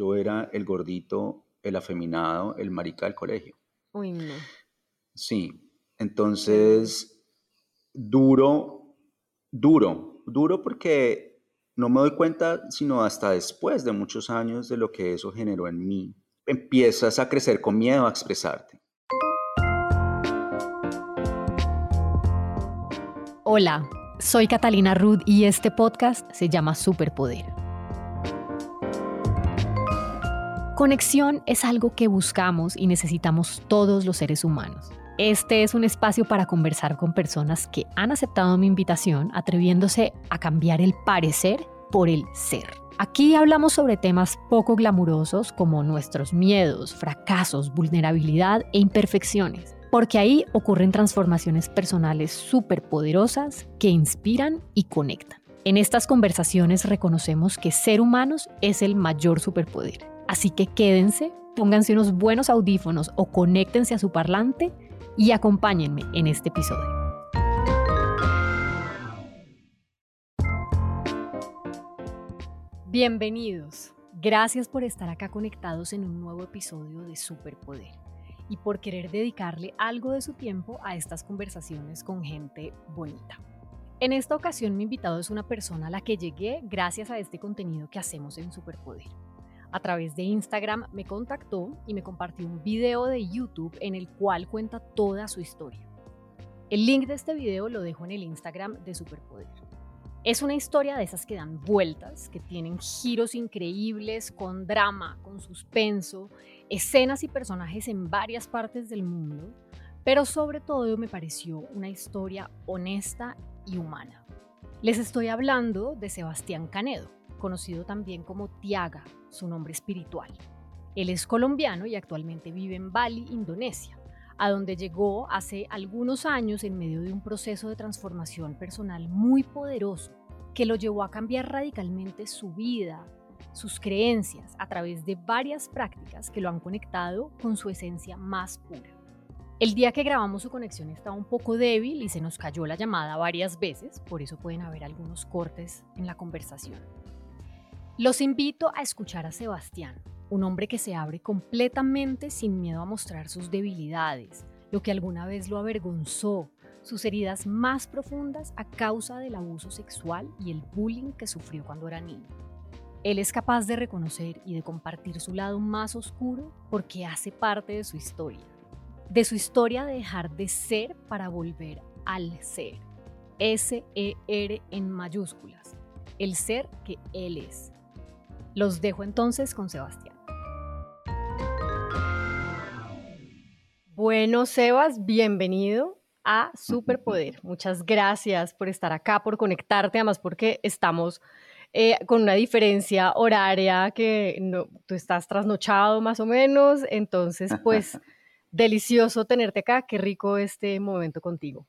yo era el gordito, el afeminado, el marica del colegio. Uy, no. Sí, entonces, duro, duro, duro porque no me doy cuenta sino hasta después de muchos años de lo que eso generó en mí. Empiezas a crecer con miedo a expresarte. Hola, soy Catalina Rudd y este podcast se llama Superpoder. Conexión es algo que buscamos y necesitamos todos los seres humanos. Este es un espacio para conversar con personas que han aceptado mi invitación atreviéndose a cambiar el parecer por el ser. Aquí hablamos sobre temas poco glamurosos como nuestros miedos, fracasos, vulnerabilidad e imperfecciones, porque ahí ocurren transformaciones personales súper poderosas que inspiran y conectan. En estas conversaciones reconocemos que ser humanos es el mayor superpoder. Así que quédense, pónganse unos buenos audífonos o conéctense a su parlante y acompáñenme en este episodio. Bienvenidos. Gracias por estar acá conectados en un nuevo episodio de Superpoder y por querer dedicarle algo de su tiempo a estas conversaciones con gente bonita. En esta ocasión mi invitado es una persona a la que llegué gracias a este contenido que hacemos en Superpoder a través de Instagram me contactó y me compartió un video de YouTube en el cual cuenta toda su historia. El link de este video lo dejo en el Instagram de Superpoder. Es una historia de esas que dan vueltas, que tienen giros increíbles, con drama, con suspenso, escenas y personajes en varias partes del mundo, pero sobre todo me pareció una historia honesta y humana. Les estoy hablando de Sebastián Canedo, conocido también como Tiaga, su nombre espiritual. Él es colombiano y actualmente vive en Bali, Indonesia, a donde llegó hace algunos años en medio de un proceso de transformación personal muy poderoso que lo llevó a cambiar radicalmente su vida, sus creencias, a través de varias prácticas que lo han conectado con su esencia más pura. El día que grabamos su conexión estaba un poco débil y se nos cayó la llamada varias veces, por eso pueden haber algunos cortes en la conversación. Los invito a escuchar a Sebastián, un hombre que se abre completamente sin miedo a mostrar sus debilidades, lo que alguna vez lo avergonzó, sus heridas más profundas a causa del abuso sexual y el bullying que sufrió cuando era niño. Él es capaz de reconocer y de compartir su lado más oscuro porque hace parte de su historia, de su historia de dejar de ser para volver al ser. S-E-R en mayúsculas, el ser que Él es. Los dejo entonces con Sebastián. Bueno, Sebas, bienvenido a Superpoder. Muchas gracias por estar acá, por conectarte, además porque estamos eh, con una diferencia horaria que no, tú estás trasnochado más o menos, entonces pues delicioso tenerte acá, qué rico este momento contigo.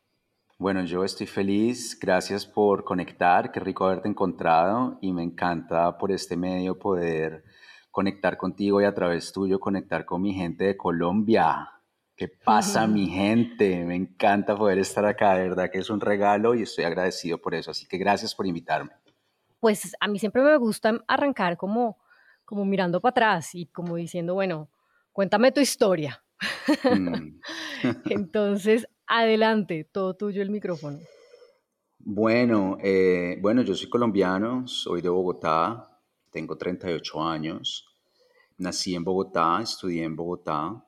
Bueno, yo estoy feliz, gracias por conectar, qué rico haberte encontrado y me encanta por este medio poder conectar contigo y a través tuyo conectar con mi gente de Colombia. ¿Qué pasa, mi gente? Me encanta poder estar acá, de verdad que es un regalo y estoy agradecido por eso, así que gracias por invitarme. Pues a mí siempre me gusta arrancar como, como mirando para atrás y como diciendo, bueno, cuéntame tu historia. Mm. Entonces, Adelante, todo tuyo el micrófono. Bueno, eh, bueno, yo soy colombiano, soy de Bogotá, tengo 38 años, nací en Bogotá, estudié en Bogotá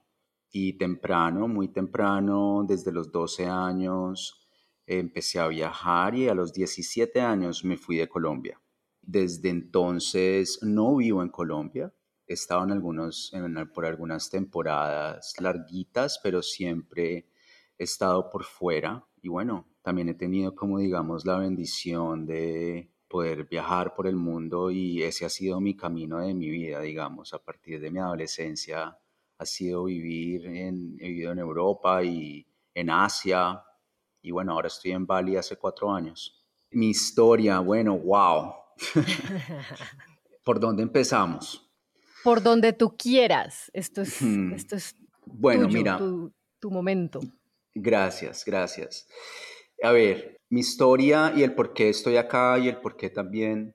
y temprano, muy temprano, desde los 12 años, empecé a viajar y a los 17 años me fui de Colombia. Desde entonces no vivo en Colombia, he estado en algunos, por algunas temporadas larguitas, pero siempre he estado por fuera y bueno, también he tenido como digamos la bendición de poder viajar por el mundo y ese ha sido mi camino de mi vida, digamos, a partir de mi adolescencia ha sido vivir en, he vivido en Europa y en Asia y bueno, ahora estoy en Bali hace cuatro años. Mi historia, bueno, wow. ¿Por dónde empezamos? Por donde tú quieras. Esto es, esto es bueno, mira, tu, tu momento. Gracias, gracias. A ver, mi historia y el por qué estoy acá y el por qué también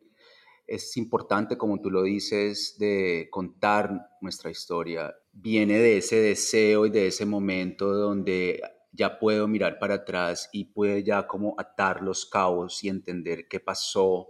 es importante, como tú lo dices, de contar nuestra historia. Viene de ese deseo y de ese momento donde ya puedo mirar para atrás y puedo ya como atar los cabos y entender qué pasó,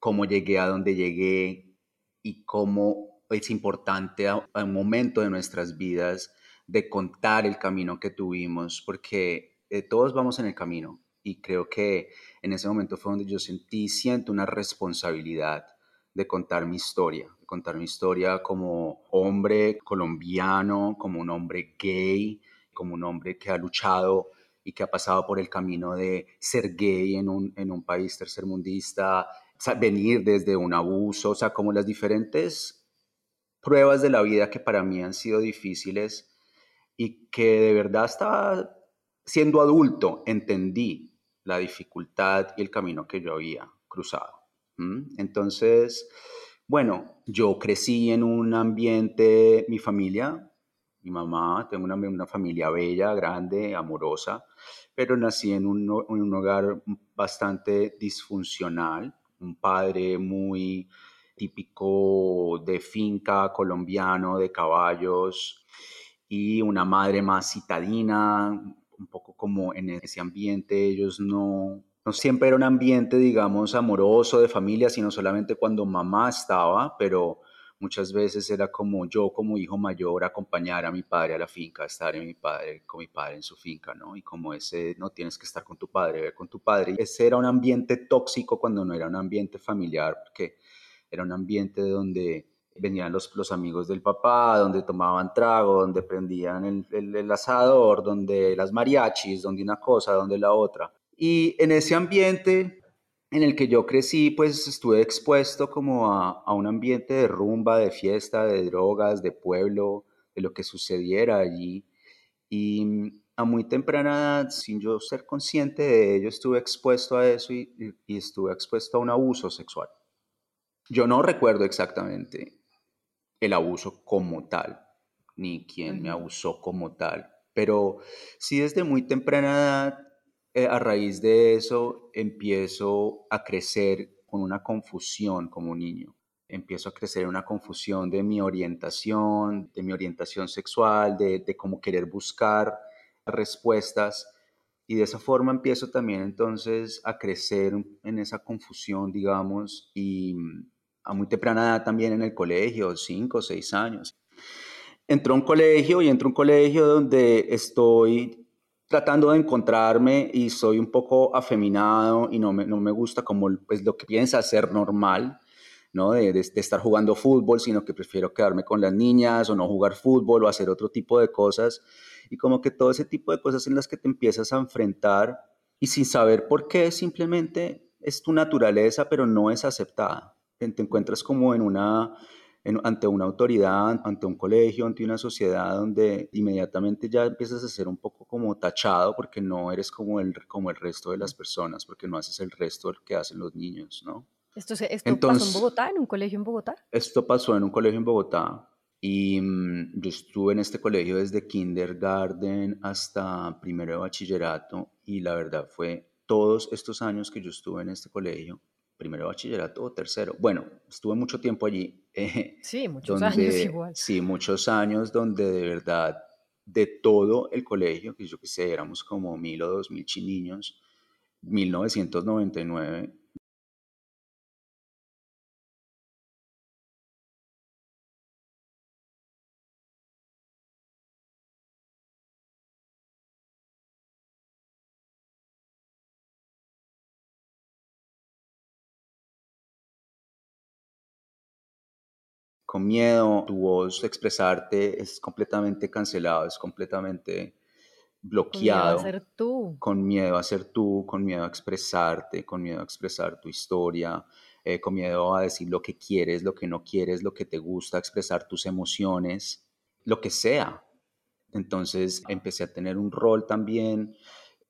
cómo llegué a donde llegué y cómo es importante a, un momento de nuestras vidas de contar el camino que tuvimos, porque eh, todos vamos en el camino y creo que en ese momento fue donde yo sentí, siento una responsabilidad de contar mi historia, de contar mi historia como hombre colombiano, como un hombre gay, como un hombre que ha luchado y que ha pasado por el camino de ser gay en un, en un país tercermundista, venir desde un abuso, o sea, como las diferentes pruebas de la vida que para mí han sido difíciles y que de verdad estaba siendo adulto, entendí la dificultad y el camino que yo había cruzado. Entonces, bueno, yo crecí en un ambiente, mi familia, mi mamá, tengo una, una familia bella, grande, amorosa, pero nací en un, en un hogar bastante disfuncional, un padre muy típico de finca colombiano, de caballos, una madre más citadina, un poco como en ese ambiente, ellos no, no siempre era un ambiente, digamos, amoroso de familia, sino solamente cuando mamá estaba, pero muchas veces era como yo como hijo mayor acompañar a mi padre a la finca, estar en mi padre, con mi padre en su finca, ¿no? Y como ese no tienes que estar con tu padre, ver con tu padre. Ese era un ambiente tóxico cuando no era un ambiente familiar, porque era un ambiente donde venían los, los amigos del papá, donde tomaban trago, donde prendían el, el, asador, donde las mariachis, donde una cosa, donde la otra. Y en ese ambiente en el que yo crecí, pues estuve expuesto como a, a, un ambiente de rumba, de fiesta, de drogas, de pueblo, de lo que sucediera allí. Y a muy temprana edad, sin yo ser consciente de ello, estuve expuesto a eso y, y estuve expuesto a un abuso sexual. Yo no recuerdo exactamente el abuso como tal, ni quien me abusó como tal. Pero sí desde muy temprana edad, eh, a raíz de eso, empiezo a crecer con una confusión como niño. Empiezo a crecer una confusión de mi orientación, de mi orientación sexual, de, de cómo querer buscar respuestas. Y de esa forma empiezo también entonces a crecer en esa confusión, digamos, y a muy temprana edad también en el colegio, cinco o seis años. Entró a un colegio y entro a un colegio donde estoy tratando de encontrarme y soy un poco afeminado y no me, no me gusta como pues, lo que piensa ser normal, ¿no? De, de, estar jugando fútbol, sino que prefiero quedarme con las niñas o no jugar fútbol o hacer otro tipo de cosas. Y como que todo ese tipo de cosas en las que te empiezas a enfrentar y sin saber por qué, simplemente es tu naturaleza, pero no es aceptada te encuentras como en una, ante una autoridad, ante un colegio, ante una sociedad donde inmediatamente ya empiezas a ser un poco como tachado porque no eres como el, como el resto de las personas, porque no haces el resto de lo que hacen los niños, ¿no? ¿Esto, esto pasó en Bogotá, en un colegio en Bogotá? Esto pasó en un colegio en Bogotá y mm, yo estuve en este colegio desde kindergarten hasta primero de bachillerato y la verdad fue todos estos años que yo estuve en este colegio primero bachillerato o tercero. Bueno, estuve mucho tiempo allí. Eh, sí, muchos años igual. Sí, muchos años donde de verdad de todo el colegio, que yo que sé, éramos como mil o dos mil chiniños, 1999 con miedo, tu voz, expresarte es completamente cancelado, es completamente bloqueado. Con miedo a ser tú. Con miedo a ser tú, con miedo a expresarte, con miedo a expresar tu historia, eh, con miedo a decir lo que quieres, lo que no quieres, lo que te gusta, expresar tus emociones, lo que sea. Entonces empecé a tener un rol también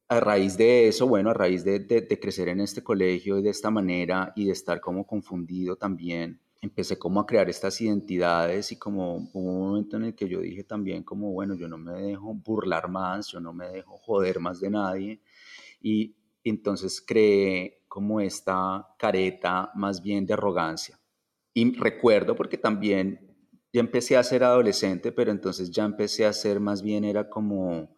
a raíz de eso, bueno, a raíz de, de, crecer en este colegio y de esta manera y de estar como confundido también, empecé como a crear estas identidades y como hubo un momento en el que yo dije también como, bueno, yo no me dejo burlar más, yo no me dejo joder más de nadie y entonces creé como esta careta más bien de arrogancia. Y recuerdo porque también ya empecé a ser adolescente, pero entonces ya empecé a ser más bien era como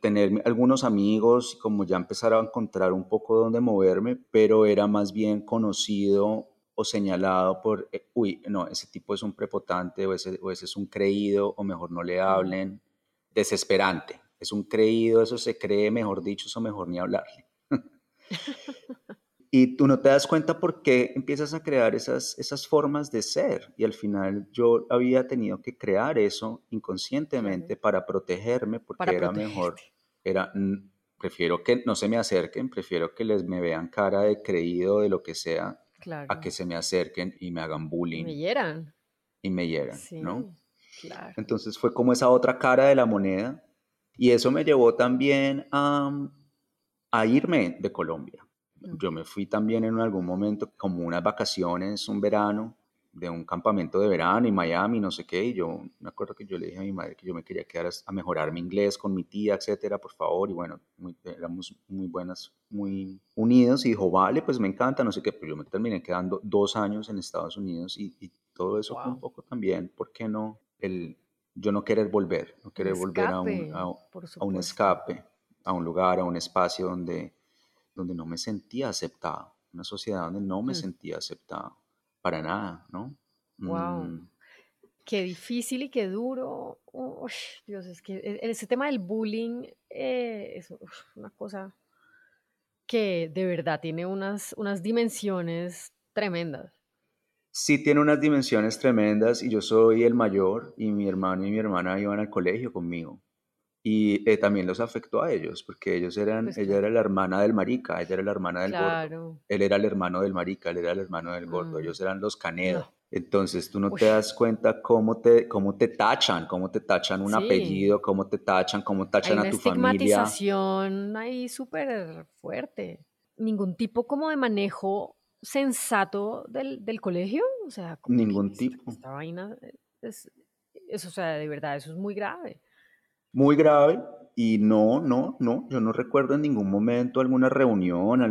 tener algunos amigos y como ya empezar a encontrar un poco dónde moverme, pero era más bien conocido o señalado por, eh, uy, no, ese tipo es un prepotante o ese, o ese es un creído o mejor no le hablen, desesperante, es un creído, eso se cree, mejor dicho, eso mejor ni hablarle. Y tú no te das cuenta por qué empiezas a crear esas, esas formas de ser. Y al final yo había tenido que crear eso inconscientemente para protegerme porque era mejor. Era, prefiero que no se me acerquen, prefiero que les me vean cara de creído de lo que sea, a que se me acerquen y me hagan bullying. Y me hieran. Y me hieran, ¿no? Claro. Entonces fue como esa otra cara de la moneda. Y eso me llevó también a, a irme de Colombia yo me fui también en algún momento como unas vacaciones, un verano, de un campamento de verano en Miami, no sé qué, y yo me acuerdo que yo le dije a mi madre que yo me quería quedar a mejorar mi inglés con mi tía, etcétera, por favor, y bueno, éramos muy buenas, muy unidos, y dijo, vale, pues me encanta, no sé qué, pero yo me terminé quedando dos años en Estados Unidos, y, todo eso fue un poco también, ¿por qué no? El, yo no querer volver, no querer volver a un, a un escape, a un lugar, a un espacio donde donde no me sentía aceptado, una sociedad donde no me mm. sentía aceptado, para nada, ¿no? Wow. Mm. Qué difícil y qué duro. Dios, es que e, ese tema del bullying eh, es una cosa que de verdad tiene unas, unas dimensiones tremendas. Sí, tiene unas dimensiones tremendas y yo soy el mayor y mi hermano y mi hermana iban al colegio conmigo y eh, también los afectó a ellos, porque ellos eran, pues ella era la hermana del marica, ella era la hermana del gordo, él era el hermano del marica, él era el hermano del gordo, mm. ellos eran los canedos. Entonces tú no te das cuenta cómo te, cómo te tachan, cómo te tachan un apellido, cómo te tachan, cómo tachan a tu familia. Hay estigmatización ahí súper fuerte. Ningún tipo como de manejo sensato del, del colegio, o sea, ningún tipo. Esta vaina es, es, o sea, de verdad, eso es muy grave muy grave y no, no, no, yo no recuerdo en ningún momento alguna reunión,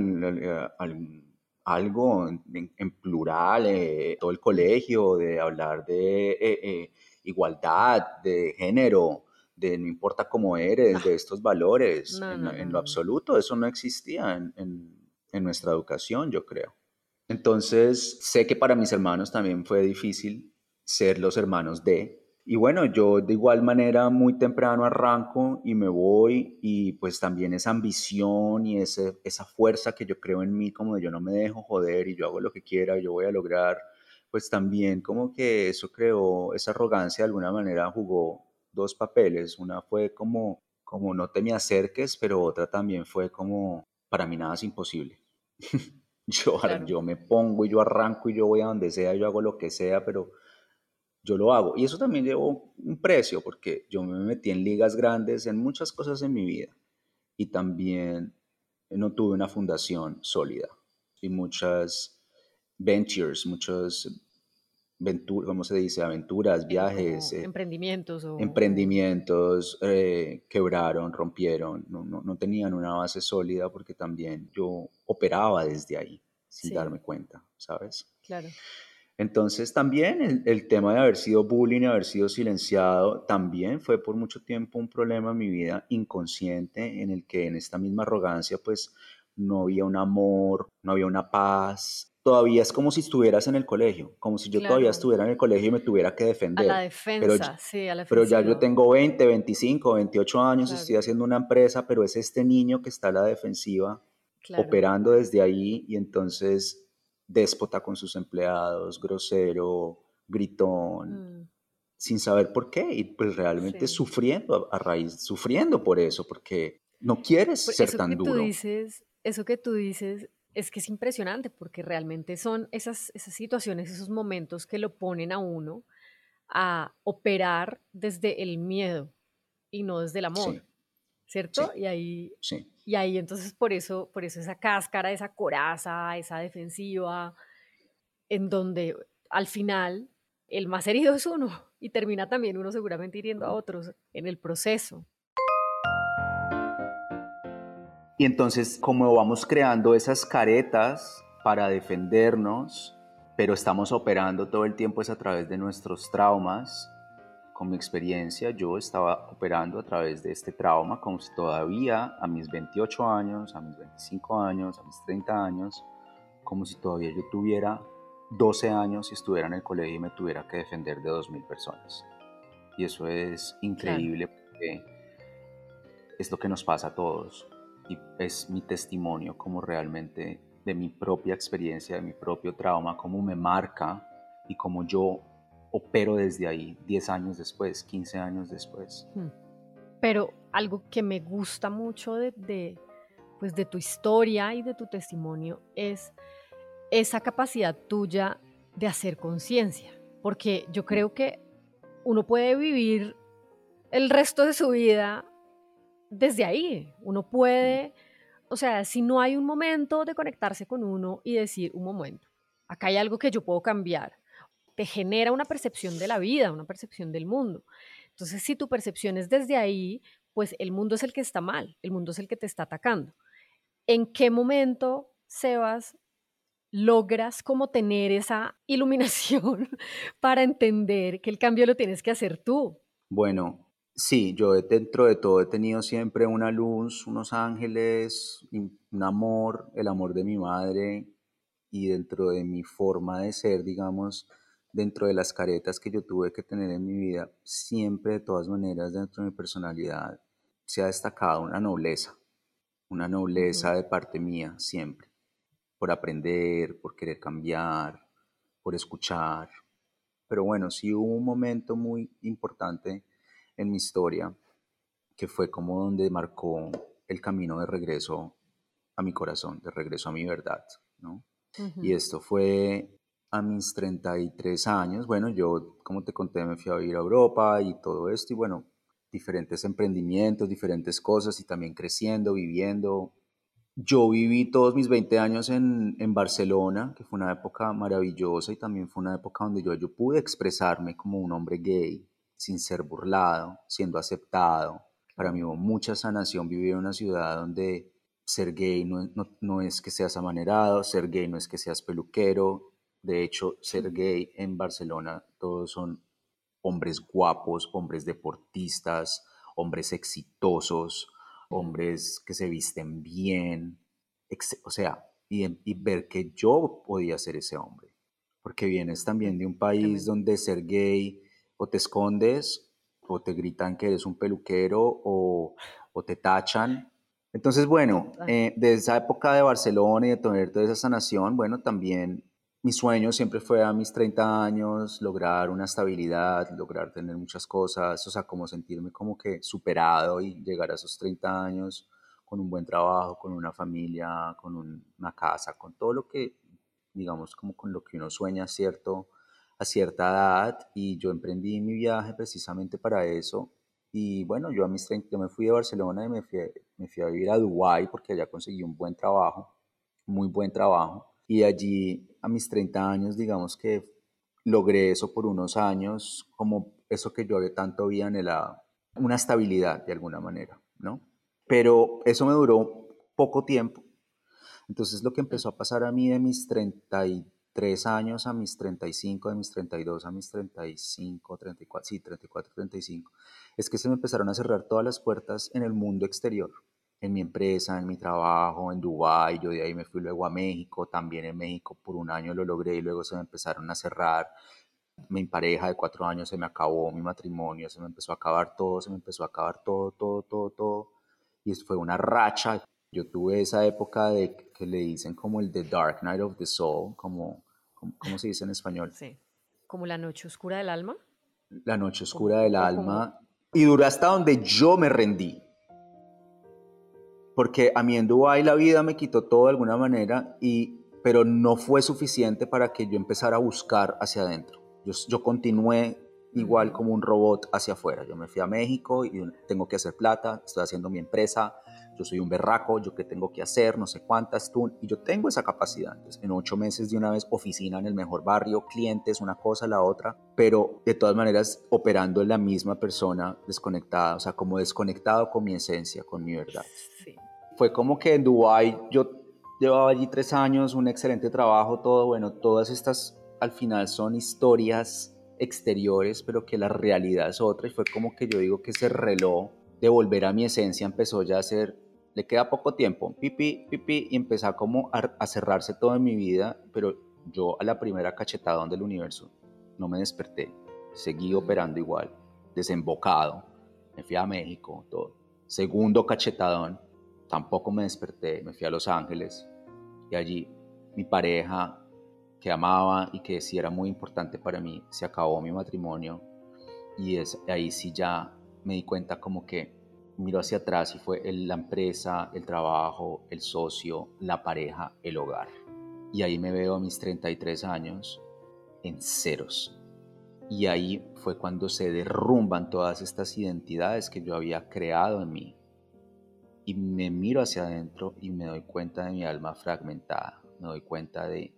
algo en, plural, eh, todo el colegio, de hablar de eh, eh, igualdad, de género, de no importa cómo eres, de estos valores, en, lo absoluto, eso no existía en, en nuestra educación, yo creo. Entonces, sé que para mis hermanos también fue difícil ser los hermanos de, y bueno, yo de igual manera muy temprano arranco y me voy y pues también esa ambición y ese, esa fuerza que yo creo en mí, como de yo no me dejo joder y yo hago lo que quiera yo voy a lograr, pues también como que eso creó, esa arrogancia de alguna manera jugó dos papeles. Una fue como, como no te me acerques, pero otra también fue como, para mí nada es imposible. yo, yo me pongo y yo arranco y yo voy a donde sea, yo hago lo que sea, pero yo lo hago. Y eso también llevó un precio, porque yo me metí en ligas grandes, en muchas cosas en mi vida. Y también no tuve una fundación sólida. Y muchas ventures, muchas ¿cómo se dice? Aventuras, viajes. Eh, emprendimientos. Emprendimientos eh, quebraron, rompieron, no, no, tenían una base sólida porque también yo operaba desde ahí, sin darme cuenta, ¿sabes? Claro. Entonces también el, tema de haber sido bullying, haber sido silenciado, también fue por mucho tiempo un problema en mi vida inconsciente en el que en esta misma arrogancia pues no había un amor, no había una paz. Todavía es como si estuvieras en el colegio, como si yo todavía estuviera en el colegio y me tuviera que defender. A la defensa, pero, sí, a la Pero ya yo tengo 20, 25, 28 años, estoy haciendo una empresa, pero es este niño que está a la defensiva, operando desde ahí y entonces déspota con sus empleados, grosero, gritón, mm. sin saber por qué y pues realmente sufriendo a, raíz, sufriendo por eso, porque no quieres pues ser tan duro. dices, eso que tú dices es que es impresionante porque realmente son esas, esas situaciones, esos momentos que lo ponen a uno a operar desde el miedo y no desde el amor. ¿cierto? Y ahí, y ahí entonces por eso, por eso esa cáscara, esa coraza, esa defensiva, en donde al final el más herido es uno y termina también uno seguramente hiriendo a otros en el proceso. Y entonces, como vamos creando esas caretas para defendernos, pero estamos operando todo el tiempo es a través de nuestros traumas. Con mi experiencia, yo estaba operando a través de este trauma como si todavía a mis 28 años, a mis 25 años, a mis 30 años, como si todavía yo tuviera 12 años y estuviera en el colegio y me tuviera que defender de 2.000 personas. Y eso es increíble porque es lo que nos pasa a todos y es mi testimonio como realmente de mi propia experiencia, de mi propio trauma, cómo me marca y cómo yo opero desde ahí 10 años después, 15 años después. Hmm. Pero algo que me gusta mucho de, pues de tu historia y de tu testimonio es esa capacidad tuya de hacer conciencia, porque yo creo que uno puede vivir el resto de su vida desde ahí, uno puede o sea, si no hay un momento de conectarse con uno y decir, un momento, acá hay algo que yo puedo cambiar, te genera una percepción de la vida, una percepción del mundo. Entonces, si tu percepción es desde ahí, pues el mundo es el que está mal, el mundo es el que te está atacando. ¿En qué momento, Sebas, logras como tener esa iluminación para entender que el cambio lo tienes que hacer tú? Bueno, Sí, yo dentro de todo he tenido siempre una luz, unos ángeles, un amor, el amor de mi madre y dentro de mi forma de ser, digamos, dentro de las caretas que yo tuve que tener en mi vida, siempre de todas maneras dentro de mi personalidad se ha destacado una nobleza, una nobleza de parte mía siempre, por aprender, por querer cambiar, por escuchar. Pero bueno, sí hubo un momento muy importante en mi historia, que fue como donde marcó el camino de regreso a mi corazón, de regreso a mi verdad, ¿no? Y esto fue a mis 33 años. Bueno, yo, como te conté, me fui a vivir a Europa y todo esto, y bueno, diferentes emprendimientos, diferentes cosas, y también creciendo, viviendo. Yo viví todos mis 20 años en, en Barcelona, que fue una época maravillosa y también fue una época donde yo, yo pude expresarme como un hombre gay, sin ser burlado, siendo aceptado. Para mí hubo mucha sanación vivir en una ciudad donde ser gay no, es que seas amanerado, ser gay no es que seas peluquero. De hecho, ser gay en Barcelona todos son hombres guapos, hombres deportistas, hombres exitosos, hombres que se visten bien. O sea, y, y ver que yo podía ser ese hombre. Porque vienes también de un país donde ser gay o te escondes o te gritan que eres un peluquero o, te tachan. Entonces, bueno, eh, de esa época de Barcelona y de tener toda esa sanación, bueno, también mi sueño siempre fue a mis 30 años lograr una estabilidad, lograr tener muchas cosas, o sea, como sentirme como que superado y llegar a esos 30 años con un buen trabajo, con una familia, con una casa, con todo lo que, digamos, como con lo que uno sueña, ¿cierto? a cierta edad y yo emprendí mi viaje precisamente para eso. Y bueno, yo a mis 30 me fui de Barcelona y me fui, me fui a vivir a Dubái porque allá conseguí un buen trabajo, muy buen trabajo. Y allí a mis 30 años, digamos que logré eso por unos años, como eso que yo tanto había anhelado, una estabilidad de alguna manera, ¿no? Pero eso me duró poco tiempo. Entonces lo que empezó a pasar a mí de mis 33 tres años a mis 35, de mis 32 a mis 35, 34, sí, 34, 35, es que se me empezaron a cerrar todas las puertas en el mundo exterior, en mi empresa, en mi trabajo, en Dubái, yo de ahí me fui luego a México, también en México por un año lo logré y luego se me empezaron a cerrar. Mi pareja de cuatro años se me acabó, mi matrimonio se me empezó a acabar todo, se me empezó a acabar todo, todo, todo, todo. Y fue una racha yo tuve esa época de que le dicen como el The Dark Night of the Soul, como, ¿cómo se dice en español? Sí, como la noche oscura del alma. La noche oscura del alma. Y duró hasta donde yo me rendí. Porque a mí en Dubái la vida me quitó todo de alguna manera, y, pero no fue suficiente para que yo empezara a buscar hacia adentro. Yo, yo continué igual como un robot hacia afuera. Yo me fui a México y tengo que hacer plata, estoy haciendo mi empresa, yo soy un berraco, yo qué tengo que hacer, no sé cuántas tú, y yo tengo esa capacidad. en ocho meses de una vez, oficina en el mejor barrio, clientes, una cosa, la otra, pero de todas maneras operando en la misma persona desconectada, o sea, como desconectado con mi esencia, con mi verdad. Sí. fue como que en Dubái yo llevaba allí tres años, un excelente trabajo, todo, bueno, todas estas al final son historias exteriores, pero que la realidad es otra y fue como que yo digo que ese reloj de volver a mi esencia empezó ya a ser, le queda poco tiempo, pipi, pipi, y empezó como a, cerrarse todo en mi vida, pero yo a la primera cachetada del universo no me desperté, seguí operando igual, desembocado, me fui a México, todo. Segundo cachetadón, tampoco me desperté, me fui a Los Ángeles. Y allí mi pareja que amaba y que sí era muy importante para mí, se acabó mi matrimonio. Y es, ahí sí ya me di cuenta como que miro hacia atrás y fue la empresa, el trabajo, el socio, la pareja, el hogar. Y ahí me veo a mis 33 años en ceros. Y ahí fue cuando se derrumban todas estas identidades que yo había creado en mí. Y me miro hacia adentro y me doy cuenta de mi alma fragmentada. Me doy cuenta de,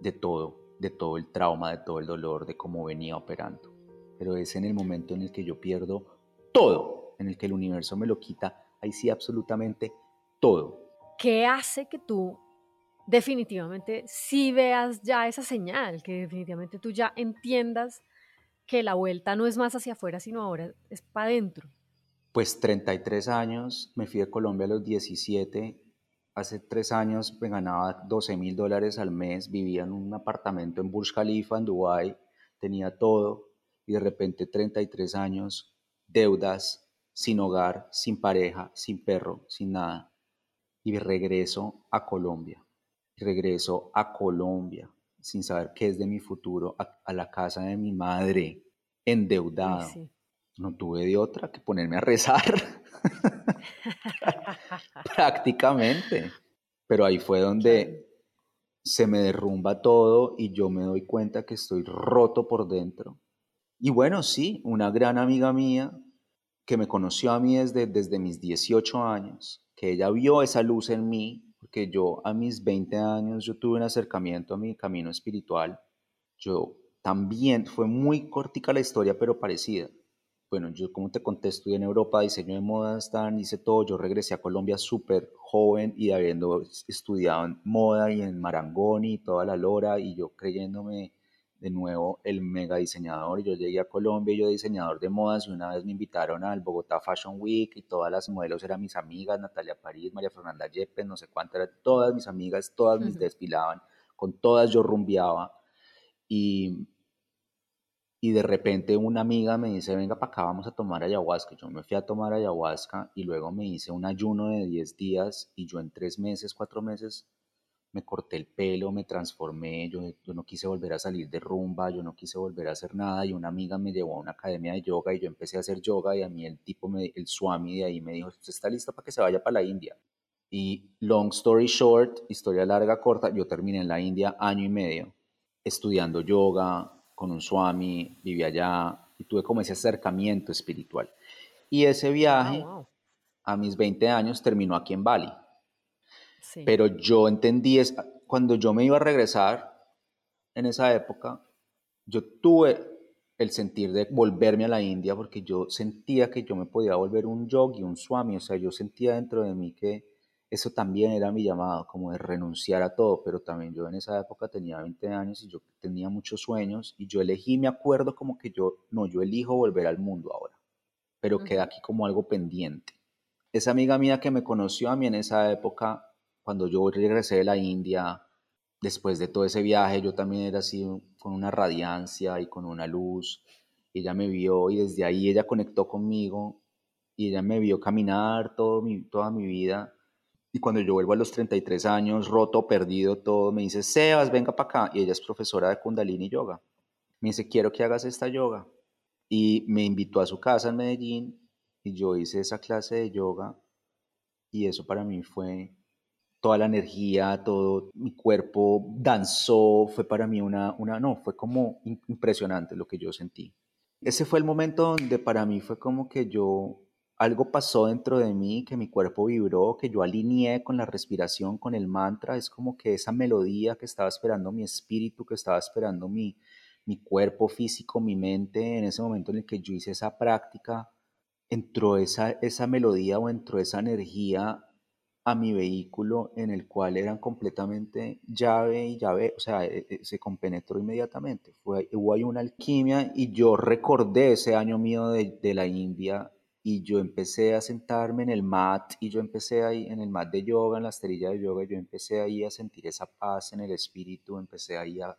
de todo, de todo el trauma, de todo el dolor, de cómo venía operando. Pero es en el momento en el que yo pierdo todo, en el que el universo me lo quita, ahí sí absolutamente todo. ¿Qué hace que tú definitivamente sí veas ya esa señal, que definitivamente tú ya entiendas que la vuelta no es más hacia afuera, sino ahora es para adentro? Pues 33 años, me fui de Colombia a los 17, hace tres años me ganaba 12 mil dólares al mes, vivía en un apartamento en Burj Khalifa, en Dubái, tenía todo, y de repente 33 años deudas, sin hogar, sin pareja, sin perro, sin nada. Y regreso a Colombia. regreso a Colombia sin saber qué es de mi futuro, a, la casa de mi madre, endeudado. No tuve de otra que ponerme a rezar. Prácticamente. Pero ahí fue donde se me derrumba todo y yo me doy cuenta que estoy roto por dentro y bueno, sí, una gran amiga mía que me conoció a mí desde, desde mis 18 años, que ella vio esa luz en mí, porque yo a mis 20 años yo tuve un acercamiento a mi camino espiritual. Yo también, fue muy cortica la historia, pero parecida. Bueno, yo como te conté, estudié en Europa, diseño de moda, están, hice todo, yo regresé a Colombia súper joven y habiendo estudiado en moda y en Marangoni y toda la lora y yo creyéndome de nuevo el mega diseñador. Yo llegué a Colombia yo diseñador de modas y una vez me invitaron al Bogotá Fashion Week y todas las modelos eran mis amigas, Natalia París, María Fernanda Yepes, no sé cuántas, eran todas mis amigas, todas mis desfilaban, con todas yo rumbeaba y, y de repente una amiga me dice, venga para acá, vamos a tomar ayahuasca. Yo me fui a tomar ayahuasca y luego me hice un ayuno de 10 días y yo en 3 meses, 4 meses me corté el pelo, me transformé, yo, yo, no quise volver a salir de rumba, yo no quise volver a hacer nada y una amiga me llevó a una academia de yoga y yo empecé a hacer yoga y a mí el tipo, me, el swami de ahí me dijo, ¿usted está listo para que se vaya para la India? Y long story short, historia larga, corta, yo terminé en la India año y medio estudiando yoga con un swami, viví allá y tuve como ese acercamiento espiritual. Y ese viaje a mis 20 años terminó aquí en Bali pero yo entendí, es, cuando yo me iba a regresar en esa época, yo tuve el sentir de volverme a la India porque yo sentía que yo me podía volver un yogi, un swami, o sea, yo sentía dentro de mí que eso también era mi llamado, como de renunciar a todo, pero también yo en esa época tenía 20 años y yo tenía muchos sueños y yo elegí, me acuerdo como que yo, no, yo elijo volver al mundo ahora, pero queda aquí como algo pendiente. Esa amiga mía que me conoció a mí en esa época cuando yo regresé de la India, después de todo ese viaje, yo también era así con una radiancia y con una luz. Ella me vio y desde ahí ella conectó conmigo y ella me vio caminar todo toda mi vida. Y cuando yo vuelvo a los 33 años, roto, perdido, todo, me dice, Sebas, venga para acá. Y ella es profesora de Kundalini Yoga. Me dice, quiero que hagas esta yoga. Y me invitó a su casa en Medellín y yo hice esa clase de yoga. Y eso para mí fue toda la energía, todo mi cuerpo danzó, fue para mí una, una, no, fue como impresionante lo que yo sentí. Ese fue el momento donde para mí fue como que yo, algo pasó dentro de mí, que mi cuerpo vibró, que yo alineé con la respiración, con el mantra, es como que esa melodía que estaba esperando mi espíritu, que estaba esperando mi, mi cuerpo físico, mi mente, en ese momento en el que yo hice esa práctica, entró esa, esa melodía o entró esa energía a mi vehículo en el cual eran completamente llave y llave, o sea, e, e, se compenetró inmediatamente. Fue, hubo ahí una alquimia y yo recordé ese año mío de, de, la India y yo empecé a sentarme en el mat y yo empecé ahí en el mat de yoga, en la esterilla de yoga, yo empecé ahí a sentir esa paz en el espíritu, empecé ahí a,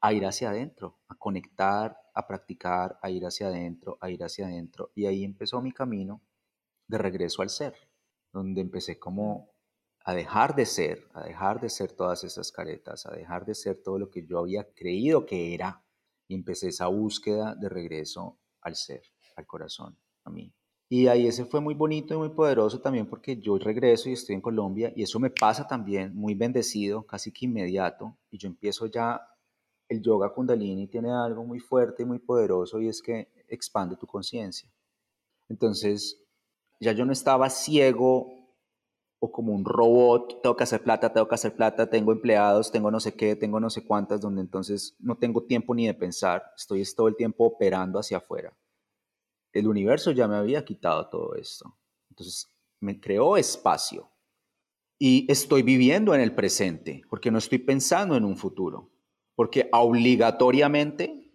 a ir hacia adentro, a conectar, a practicar, a ir hacia adentro, a ir hacia adentro. Y ahí empezó mi camino de regreso al ser donde empecé como a dejar de ser, a dejar de ser todas esas caretas, a dejar de ser todo lo que yo había creído que era. Y empecé esa búsqueda de regreso al ser, al corazón, a mí. Y ahí ese fue muy bonito y muy poderoso también porque yo regreso y estoy en Colombia y eso me pasa también muy bendecido, casi que inmediato. Y yo empiezo ya, el yoga kundalini tiene algo muy fuerte y muy poderoso y es que expande tu conciencia. Entonces, ya yo no estaba ciego o como un robot, tengo que hacer plata, tengo que hacer plata, tengo empleados, tengo no sé qué, tengo no sé cuántas, donde entonces no tengo tiempo ni de pensar, estoy todo el tiempo operando hacia afuera. El universo ya me había quitado todo esto. Entonces me creó espacio y estoy viviendo en el presente, porque no estoy pensando en un futuro, porque obligatoriamente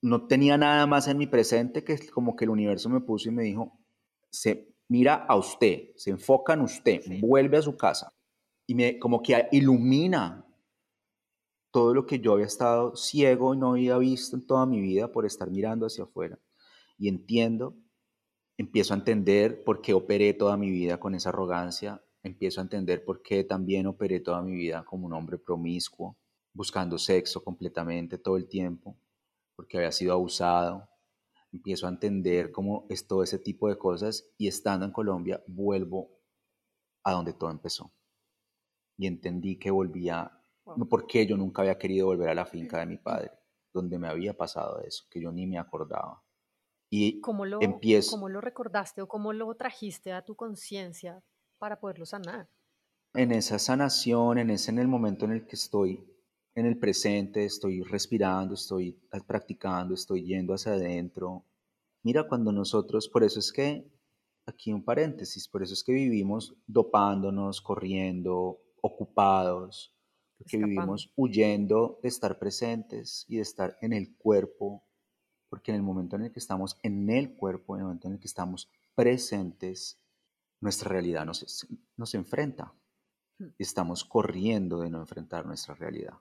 no tenía nada más en mi presente que como que el universo me puso y me dijo, se mira a usted, se enfoca en usted, vuelve a su casa y me como que ilumina todo lo que yo había estado ciego y no había visto en toda mi vida por estar mirando hacia afuera. Y entiendo, empiezo a entender por qué operé toda mi vida con esa arrogancia, empiezo a entender por qué también operé toda mi vida como un hombre promiscuo, buscando sexo completamente todo el tiempo, porque había sido abusado, empiezo a entender cómo es todo ese tipo de cosas y estando en Colombia vuelvo a donde todo empezó. Y entendí que volvía, no porque yo nunca había querido volver a la finca de mi padre, donde me había pasado eso, que yo ni me acordaba. Y ¿Cómo lo, empiezo, ¿Cómo lo recordaste o cómo lo trajiste a tu conciencia para poderlo sanar? En esa sanación, en ese en el momento en el que estoy en el presente, estoy respirando, estoy practicando, estoy yendo hacia adentro. Mira, cuando nosotros, por eso es que, aquí un paréntesis, por eso es que vivimos dopándonos, corriendo, ocupados, porque vivimos huyendo de estar presentes y de estar en el cuerpo, porque en el momento en el que estamos en el cuerpo, en el momento en el que estamos presentes, nuestra realidad nos, nos enfrenta. Hmm. Estamos corriendo de no enfrentar nuestra realidad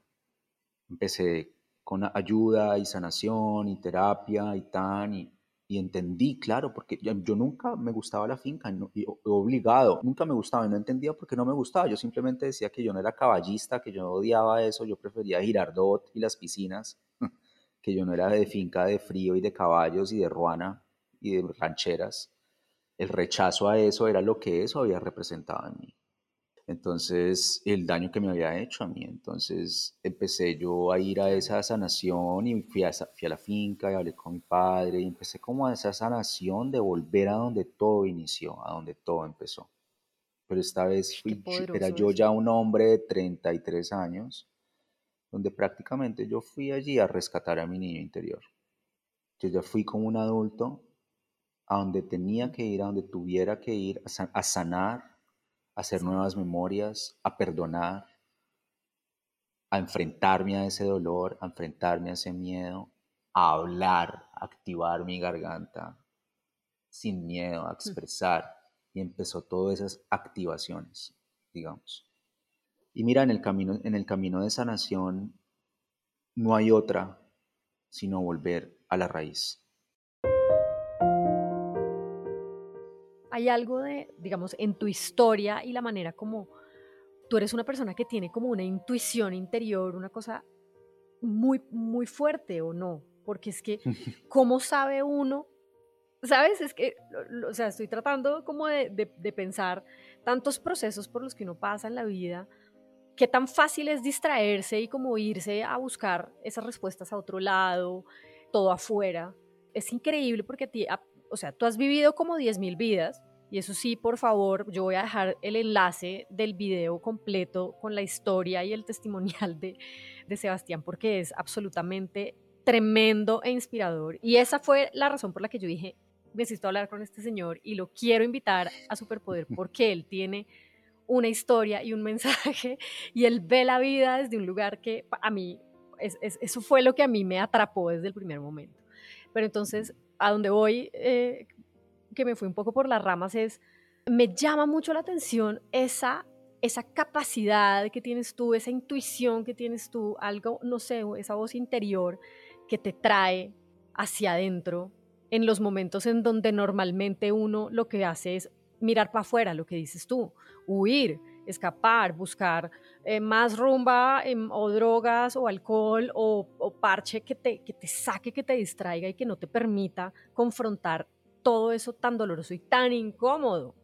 empecé con ayuda y sanación y terapia y tan, y, entendí, claro, porque yo, nunca me gustaba la finca, y, obligado, nunca me gustaba y no entendía por qué no me gustaba. Yo simplemente decía que yo no era caballista, que yo odiaba eso, yo prefería Girardot y las piscinas, que yo no era de finca de frío y de caballos y de ruana y de rancheras. El rechazo a eso era lo que eso había representado en mí. Entonces, el daño que me había hecho a mí. Entonces, empecé yo a ir a esa sanación y fui a, fui a la finca y hablé con mi padre y empecé como a esa sanación de volver a donde todo inició, a donde todo empezó. Pero esta vez fui, era yo ya un hombre de 33 años, donde prácticamente yo fui allí a rescatar a mi niño interior. Yo ya fui como un adulto a donde tenía que ir, a donde tuviera que ir, a sanar a hacer nuevas memorias, a perdonar, a enfrentarme a ese dolor, a enfrentarme a ese miedo, a hablar, a activar mi garganta sin miedo, a expresar. Y empezó todas esas activaciones, digamos. Y mira, en el camino, en el camino de sanación no hay otra sino volver a la raíz. Hay algo de, digamos, en tu historia y la manera como tú eres una persona que tiene como una intuición interior, una cosa muy, muy fuerte o no, porque es que, ¿cómo sabe uno? ¿Sabes? Es que, o sea, estoy tratando como de, de, pensar tantos procesos por los que uno pasa en la vida, qué tan fácil es distraerse y como irse a buscar esas respuestas a otro lado, todo afuera. Es increíble porque a ti, o sea, tú has vivido como 10.000 vidas y eso sí, por favor, yo voy a dejar el enlace del video completo con la historia y el testimonial de, de Sebastián porque es absolutamente tremendo e inspirador. Y esa fue la razón por la que yo dije, necesito hablar con este señor y lo quiero invitar a Superpoder porque él tiene una historia y un mensaje y él ve la vida desde un lugar que a mí, eso fue lo que a mí me atrapó desde el primer momento. Pero entonces, a donde voy, eh, que me fui un poco por las ramas, es, me llama mucho la atención esa, esa capacidad que tienes tú, esa intuición que tienes tú, algo, no sé, esa voz interior que te trae hacia adentro en los momentos en donde normalmente uno lo que hace es mirar para afuera, lo que dices tú, huir, escapar, buscar eh, más rumba o drogas o alcohol o, parche que te, que te saque, que te distraiga y que no te permita confrontar todo eso tan doloroso y tan incómodo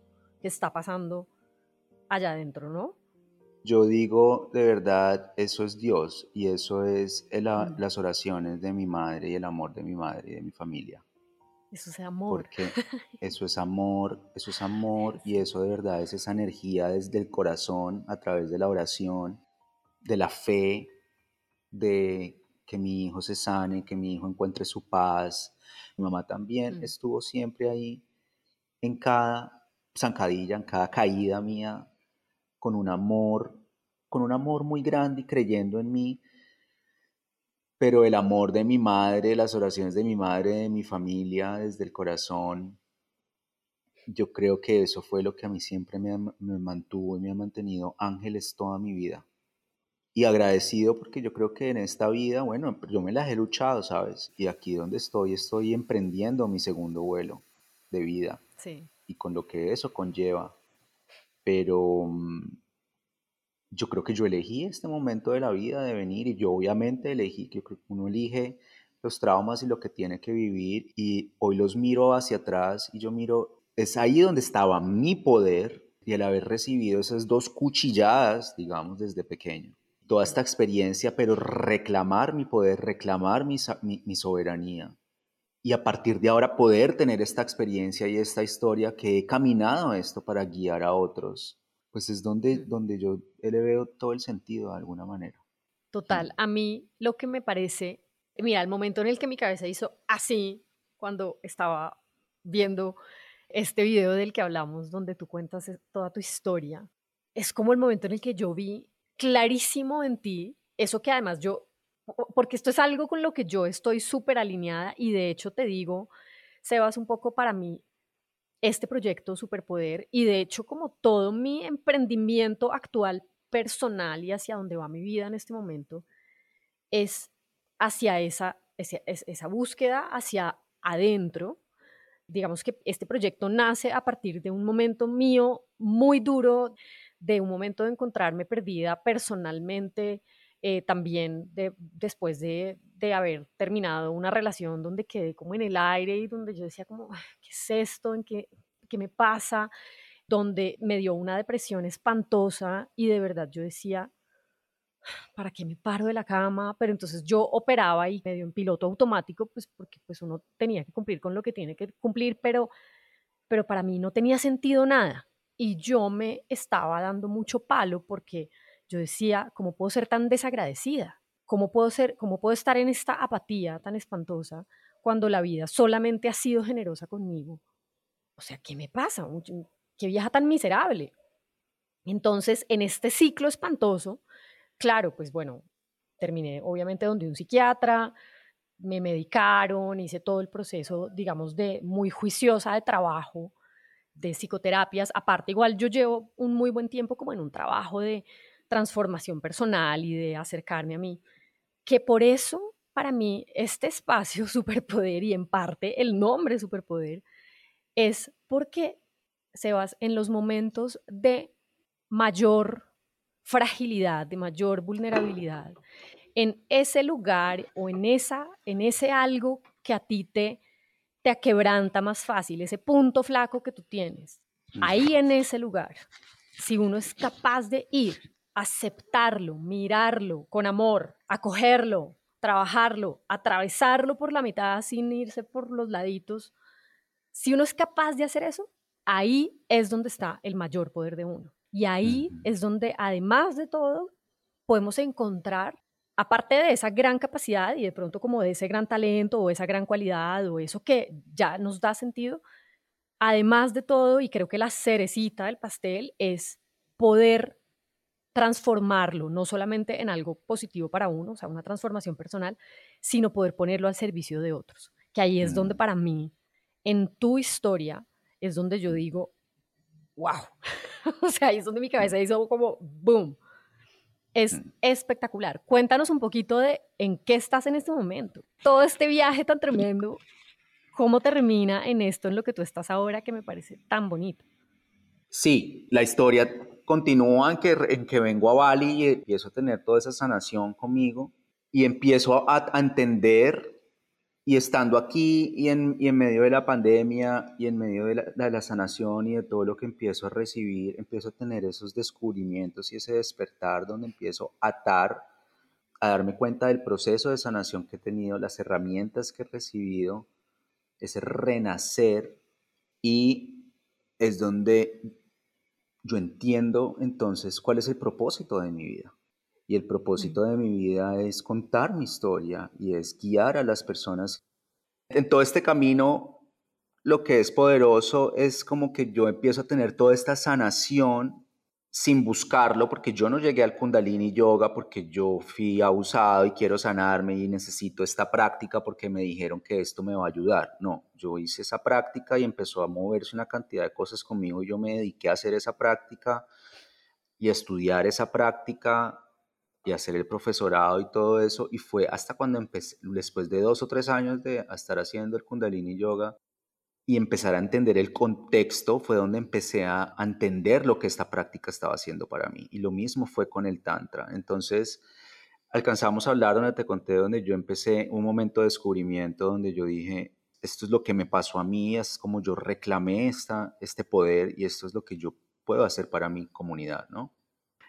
que está pasando allá adentro, ¿no? Yo digo, de verdad, eso es Dios y eso es mm. las oraciones de mi madre y el amor de mi madre y de mi familia. Eso es amor. Porque eso es amor, eso es amor y eso de verdad es esa energía desde el corazón a través de la oración, de la fe, de que mi hijo se sane, que mi hijo encuentre su paz. Mi mamá también mm. estuvo siempre ahí en cada zancadilla, en cada caída mía, con un amor, con un amor muy grande y creyendo en mí pero el amor de mi madre, las oraciones de mi madre, de mi familia, desde el corazón, yo creo que eso fue lo que a mí siempre me, mantuvo y me ha mantenido ángeles toda mi vida. Y agradecido porque yo creo que en esta vida, bueno, yo me las he luchado, ¿sabes? Y aquí donde estoy, estoy emprendiendo mi segundo vuelo de vida. Sí. Y con lo que eso conlleva. Pero mm, yo creo que yo elegí este momento de la vida de venir y yo obviamente elegí, que uno elige los traumas y lo que tiene que vivir y hoy los miro hacia atrás y yo miro, es ahí donde estaba mi poder y el haber recibido esas dos cuchilladas, digamos, desde pequeño. Toda esta experiencia, pero reclamar mi poder, reclamar mi, mi soberanía. Y a partir de ahora poder tener esta experiencia y esta historia que he caminado esto para guiar a otros pues es donde, donde yo le veo todo el sentido de alguna manera. Total, a mí lo que me parece, mira, el momento en el que mi cabeza hizo así, cuando estaba viendo este video del que hablamos, donde tú cuentas toda tu historia, es como el momento en el que yo vi clarísimo en ti, eso que además yo, porque esto es algo con lo que yo estoy súper alineada y de hecho te digo, Sebas, un poco para mí, este proyecto Superpoder y de hecho como todo mi emprendimiento actual personal y hacia dónde va mi vida en este momento es hacia esa, esa, búsqueda hacia adentro. Digamos que este proyecto nace a partir de un momento mío muy duro, de un momento de encontrarme perdida personalmente, eh, también de, después de, de, haber terminado una relación donde quedé como en el aire y donde yo decía como, ¿qué es esto? ¿En qué, qué me pasa? Donde me dio una depresión espantosa y de verdad yo decía, ¿para qué me paro de la cama? Pero entonces yo operaba y medio en piloto automático, pues porque pues uno tenía que cumplir con lo que tiene que cumplir, pero, pero para mí no tenía sentido nada. Y yo me estaba dando mucho palo porque yo decía, ¿cómo puedo ser tan desagradecida? ¿Cómo puedo, ser, ¿Cómo puedo estar en esta apatía tan espantosa cuando la vida solamente ha sido generosa conmigo? O sea, ¿qué me pasa? ¿Qué vieja tan miserable? Entonces, en este ciclo espantoso, claro, pues bueno, terminé obviamente donde un psiquiatra, me medicaron, hice todo el proceso, digamos, de muy juiciosa de trabajo, de psicoterapias. Aparte, igual yo llevo un muy buen tiempo como en un trabajo de transformación personal y de acercarme a mí, que por eso para mí este espacio superpoder y en parte el nombre superpoder es porque, Sebas, en los momentos de mayor fragilidad, de mayor vulnerabilidad, en ese lugar o en, esa, en ese algo que a ti te, te aquebranta más fácil, ese punto flaco que tú tienes, ahí en ese lugar, si uno es capaz de ir aceptarlo, mirarlo con amor, acogerlo, trabajarlo, atravesarlo por la mitad sin irse por los laditos, si uno es capaz de hacer eso, ahí es donde está el mayor poder de uno. Y ahí es donde, además de todo, podemos encontrar, aparte de esa gran capacidad y de pronto como de ese gran talento o esa gran cualidad o eso que ya nos da sentido, además de todo, y creo que la cerecita del pastel es poder transformarlo, no solamente en algo positivo para uno, o sea, una transformación personal, sino poder ponerlo al servicio de otros. Que ahí es donde mm. para mí, en tu historia, es donde yo digo, wow. o sea, ahí es donde mi cabeza hizo como boom. Es mm. espectacular. Cuéntanos un poquito de en qué estás en este momento. Todo este viaje tan tremendo, ¿cómo termina en esto, en lo que tú estás ahora, que me parece tan bonito? Sí, la historia continúa en que, en que vengo a Bali y empiezo a tener toda esa sanación conmigo y empiezo a, entender y estando aquí y en, y en, medio de la pandemia y en medio de la, de la, sanación y de todo lo que empiezo a recibir, empiezo a tener esos descubrimientos y ese despertar donde empiezo a atar, a darme cuenta del proceso de sanación que he tenido, las herramientas que he recibido, ese renacer y es donde yo entiendo entonces cuál es el propósito de mi vida. Y el propósito de mi vida es contar mi historia y es guiar a las personas. En todo este camino, lo que es poderoso es como que yo empiezo a tener toda esta sanación sin buscarlo, porque yo no llegué al Kundalini Yoga porque yo fui abusado y quiero sanarme y necesito esta práctica porque me dijeron que esto me va a ayudar. No, yo hice esa práctica y empezó a moverse una cantidad de cosas conmigo y yo me dediqué a hacer esa práctica y a estudiar esa práctica y hacer el profesorado y todo eso. Y fue hasta cuando empecé, después de dos o tres años de estar haciendo el Kundalini Yoga, y empezar a entender el contexto fue donde empecé a, entender lo que esta práctica estaba haciendo para mí. Y lo mismo fue con el Tantra. Entonces, alcanzamos a hablar donde te conté, donde yo empecé un momento de descubrimiento, donde yo dije, esto es lo que me pasó a mí, es como yo reclamé esta, este poder y esto es lo que yo puedo hacer para mi comunidad, ¿no?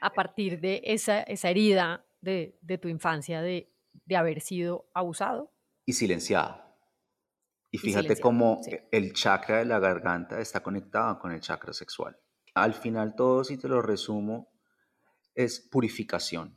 A partir de esa, esa herida de, de tu infancia, de, de haber sido abusado. Y silenciado y fíjate cómo el chakra de la garganta está conectado con el chakra sexual. Al final todo, si te lo resumo, es purificación.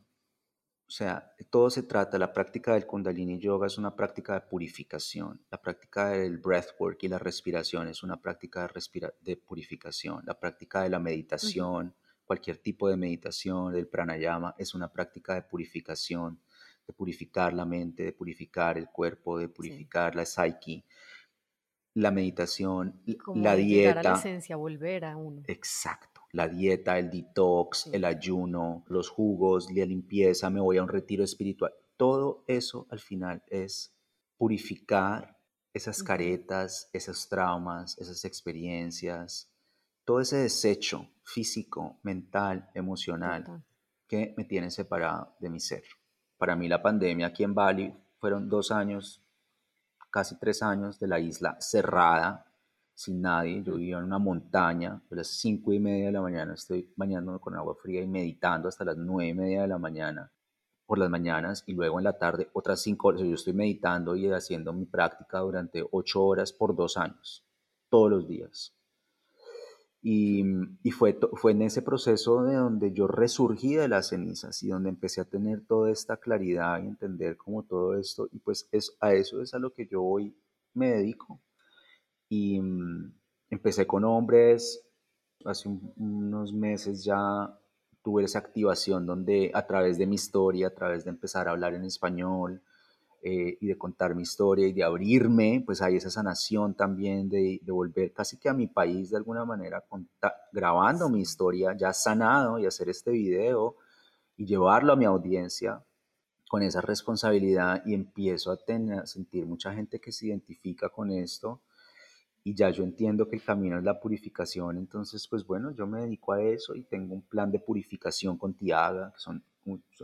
O sea, todo se trata, la práctica del kundalini yoga es una práctica de purificación. La práctica del breathwork y la respiración es una práctica de, de purificación. La práctica de la meditación, cualquier tipo de meditación, del pranayama, es una práctica de purificación de purificar la mente, de purificar el cuerpo, de purificar la psyche, la meditación, la dieta. a la esencia, volver a uno. Exacto. La dieta, el detox, el ayuno, los jugos, la limpieza, me voy a un retiro espiritual. Todo eso al final es purificar esas caretas, esos traumas, esas experiencias, todo ese desecho físico, mental, emocional que me tiene separado de mi ser. Para mí la pandemia aquí en Bali fueron dos años, casi tres años de la isla cerrada, sin nadie. Yo vivía en una montaña, a las cinco y media de la mañana estoy bañándome con agua fría y meditando hasta las nueve y media de la mañana por las mañanas y luego en la tarde otras cinco horas. Yo estoy meditando y haciendo mi práctica durante ocho horas por dos años, todos los días. Y, y, fue, fue en ese proceso de donde yo resurgí de las cenizas y donde empecé a tener toda esta claridad y entender como todo esto. Y pues es, a eso es a lo que yo hoy me dedico. Y mm, empecé con hombres, hace unos meses ya tuve esa activación donde a través de mi historia, a través de empezar a hablar en español, eh, y de contar mi historia y de abrirme, pues hay esa sanación también de, de volver casi que a mi país de alguna manera, grabando mi historia ya sanado y hacer este video y llevarlo a mi audiencia con esa responsabilidad y empiezo a, tener, a sentir mucha gente que se identifica con esto y ya yo entiendo que el camino es la purificación, entonces pues bueno, yo me dedico a eso y tengo un plan de purificación con Tiaga, que son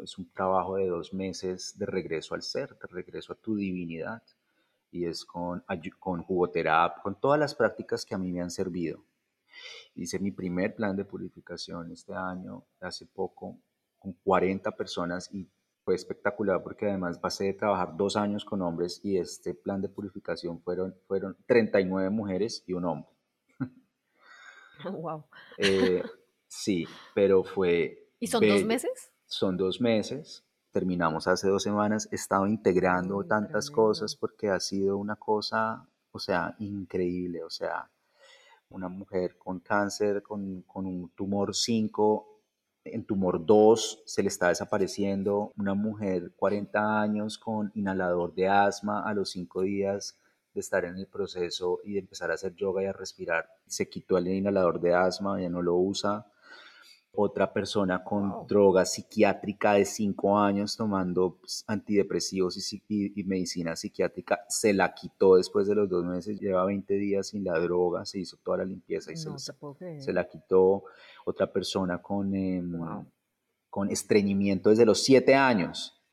es un trabajo de dos meses de regreso al ser, de regreso a tu divinidad. Y es con, con jugoterapia, con todas las prácticas que a mí me han servido. Hice mi primer plan de purificación este año, hace poco, con 40 personas y fue espectacular porque además pasé de trabajar dos años con hombres y este plan de purificación fueron, fueron 39 mujeres y un hombre. Wow. Eh, sí, pero fue... ¿Y son dos meses? son dos meses, terminamos hace dos semanas, he estado integrando tantas cosas porque ha sido una cosa, o sea, increíble, o sea, una mujer con cáncer, con, con un tumor 5 en tumor 2 se le está desapareciendo una mujer 40 años con inhalador de asma a los 5 días de estar en el proceso y de empezar a hacer yoga y a respirar. Se quitó el inhalador de asma, ya no lo usa otra persona con droga psiquiátrica de cinco años tomando pues, antidepresivos y, medicina psiquiátrica, se la quitó después de los dos meses, lleva 20 días sin la droga, se hizo toda la limpieza y se, se, la quitó. Otra persona con, em, con estreñimiento desde los siete años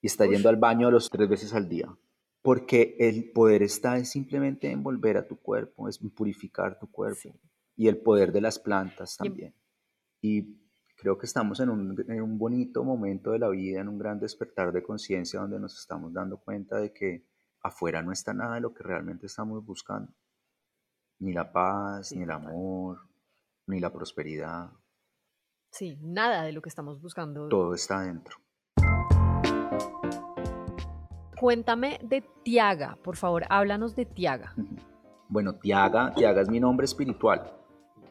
y está yendo al baño los tres veces al día. Porque el poder está simplemente en volver a tu cuerpo, es purificar tu cuerpo. Y el poder de las plantas también. Y creo que estamos en un, bonito momento de la vida, en un gran despertar de conciencia donde nos estamos dando cuenta de que afuera no está nada de lo que realmente estamos buscando. Ni la paz, ni el amor, ni la prosperidad. Sí, nada de lo que estamos buscando. Todo está adentro. Cuéntame de Tiaga, por favor, háblanos de Tiaga. Bueno, Tiaga, Tiaga es mi nombre espiritual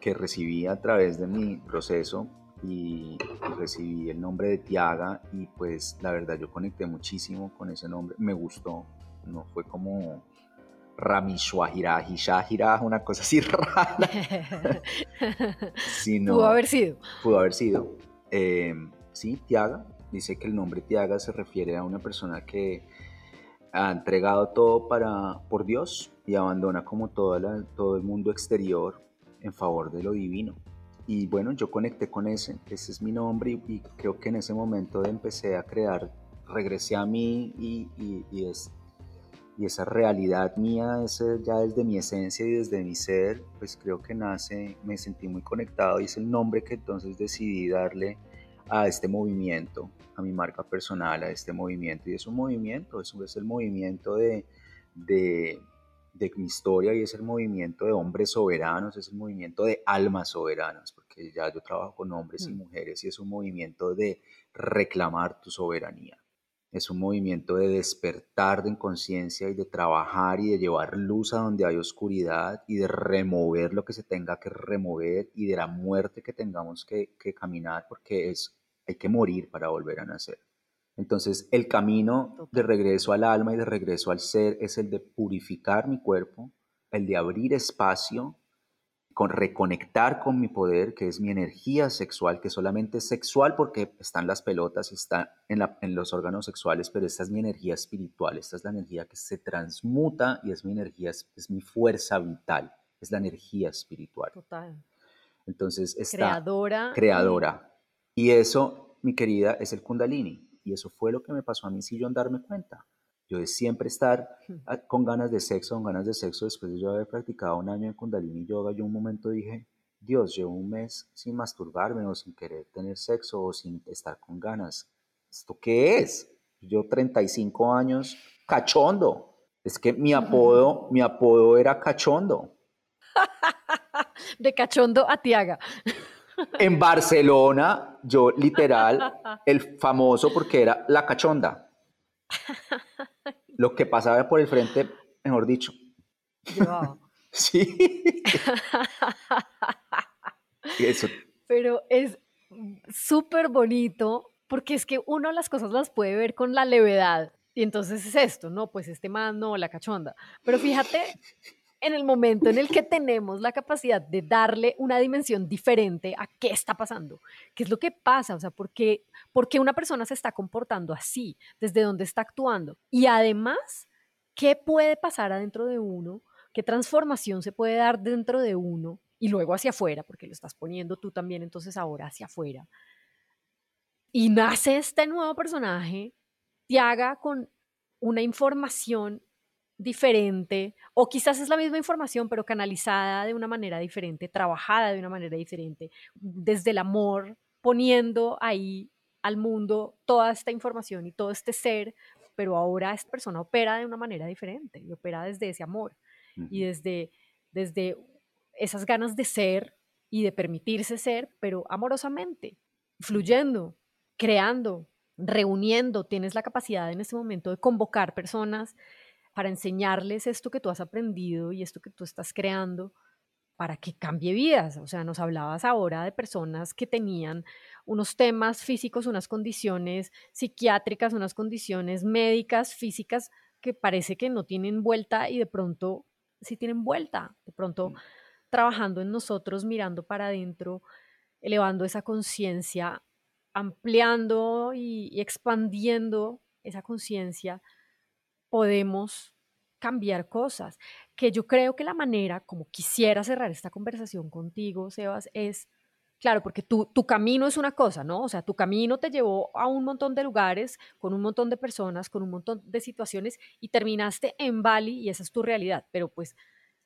que recibí a través de mi proceso y, recibí el nombre de Tiaga y pues la verdad yo conecté muchísimo con ese nombre, me gustó, no fue como Ramishwahirahi Shahira, una cosa así rara. pudo haber sido. Pudo haber sido. Eh, sí, Tiaga, dice que el nombre Tiaga se refiere a una persona que ha entregado todo para, por Dios y abandona como toda todo el mundo exterior en favor de lo divino. Y bueno, yo conecté con ese, ese es mi nombre y, creo que en ese momento empecé a crear, regresé a mí y, y, es, y esa realidad mía, ese, ya desde mi esencia y desde mi ser, pues creo que nace, me sentí muy conectado y es el nombre que entonces decidí darle a este movimiento, a mi marca personal, a este movimiento. Y es un movimiento, es, es el movimiento de, de de mi historia y es el movimiento de hombres soberanos, es el movimiento de almas soberanas, porque ya yo trabajo con hombres y mm. mujeres y es un movimiento de reclamar tu soberanía. Es un movimiento de despertar de conciencia y de trabajar y de llevar luz a donde hay oscuridad y de remover lo que se tenga que remover y de la muerte que tengamos que, que caminar porque es, hay que morir para volver a nacer. Entonces, el camino de regreso al alma y de regreso al ser es el de purificar mi cuerpo, el de abrir espacio, con reconectar con mi poder, que es mi energía sexual, que solamente es sexual porque están las pelotas y está en, en los órganos sexuales, pero esta es mi energía espiritual, esta es la energía que se transmuta y es mi energía, es, mi fuerza vital, es la energía espiritual. Total. Entonces, está creadora. Creadora. Y eso, mi querida, es el kundalini y eso fue lo que me pasó a mí sin darme cuenta. Yo de siempre estar con ganas de sexo, con ganas de sexo, después de yo haber practicado un año de Kundalini Yoga, yo un momento dije, Dios, llevo un mes sin masturbarme o sin querer tener sexo o sin estar con ganas. ¿Esto qué es? Yo 35 años, cachondo. Es que mi apodo, mi apodo era cachondo. de cachondo a Tiaga. En Barcelona, yo literal, el famoso porque era la cachonda. Lo que pasaba por el frente, mejor dicho. Sí. Eso. Pero es súper bonito porque es que uno las cosas las puede ver con la levedad. Y entonces es esto, ¿no? Pues este man, no, la cachonda. Pero fíjate en el momento en el que tenemos la capacidad de darle una dimensión diferente a qué está pasando, qué es lo que pasa, o sea, por qué, una persona se está comportando así, desde dónde está actuando. Y además, ¿qué puede pasar adentro de uno? ¿Qué transformación se puede dar dentro de uno y luego hacia afuera? Porque lo estás poniendo tú también, entonces ahora hacia afuera. Y nace este nuevo personaje, te haga con una información diferente, o quizás es la misma información, pero canalizada de una manera diferente, trabajada de una manera diferente, desde el amor, poniendo ahí al mundo toda esta información y todo este ser, pero ahora esta persona opera de una manera diferente y opera desde ese amor y desde, desde esas ganas de ser y de permitirse ser, pero amorosamente, fluyendo, creando, reuniendo, tienes la capacidad en este momento de convocar personas para enseñarles esto que tú has aprendido y esto que tú estás creando, para que cambie vidas. O sea, nos hablabas ahora de personas que tenían unos temas físicos, unas condiciones psiquiátricas, unas condiciones médicas, físicas, que parece que no tienen vuelta y de pronto sí tienen vuelta. De pronto trabajando en nosotros, mirando para adentro, elevando esa conciencia, ampliando y, expandiendo esa conciencia, podemos cambiar cosas. Que yo creo que la manera como quisiera cerrar esta conversación contigo, Sebas, es, claro, porque tu, tu camino es una cosa, ¿no? O sea, tu camino te llevó a un montón de lugares, con un montón de personas, con un montón de situaciones y terminaste en Bali y esa es tu realidad. Pero pues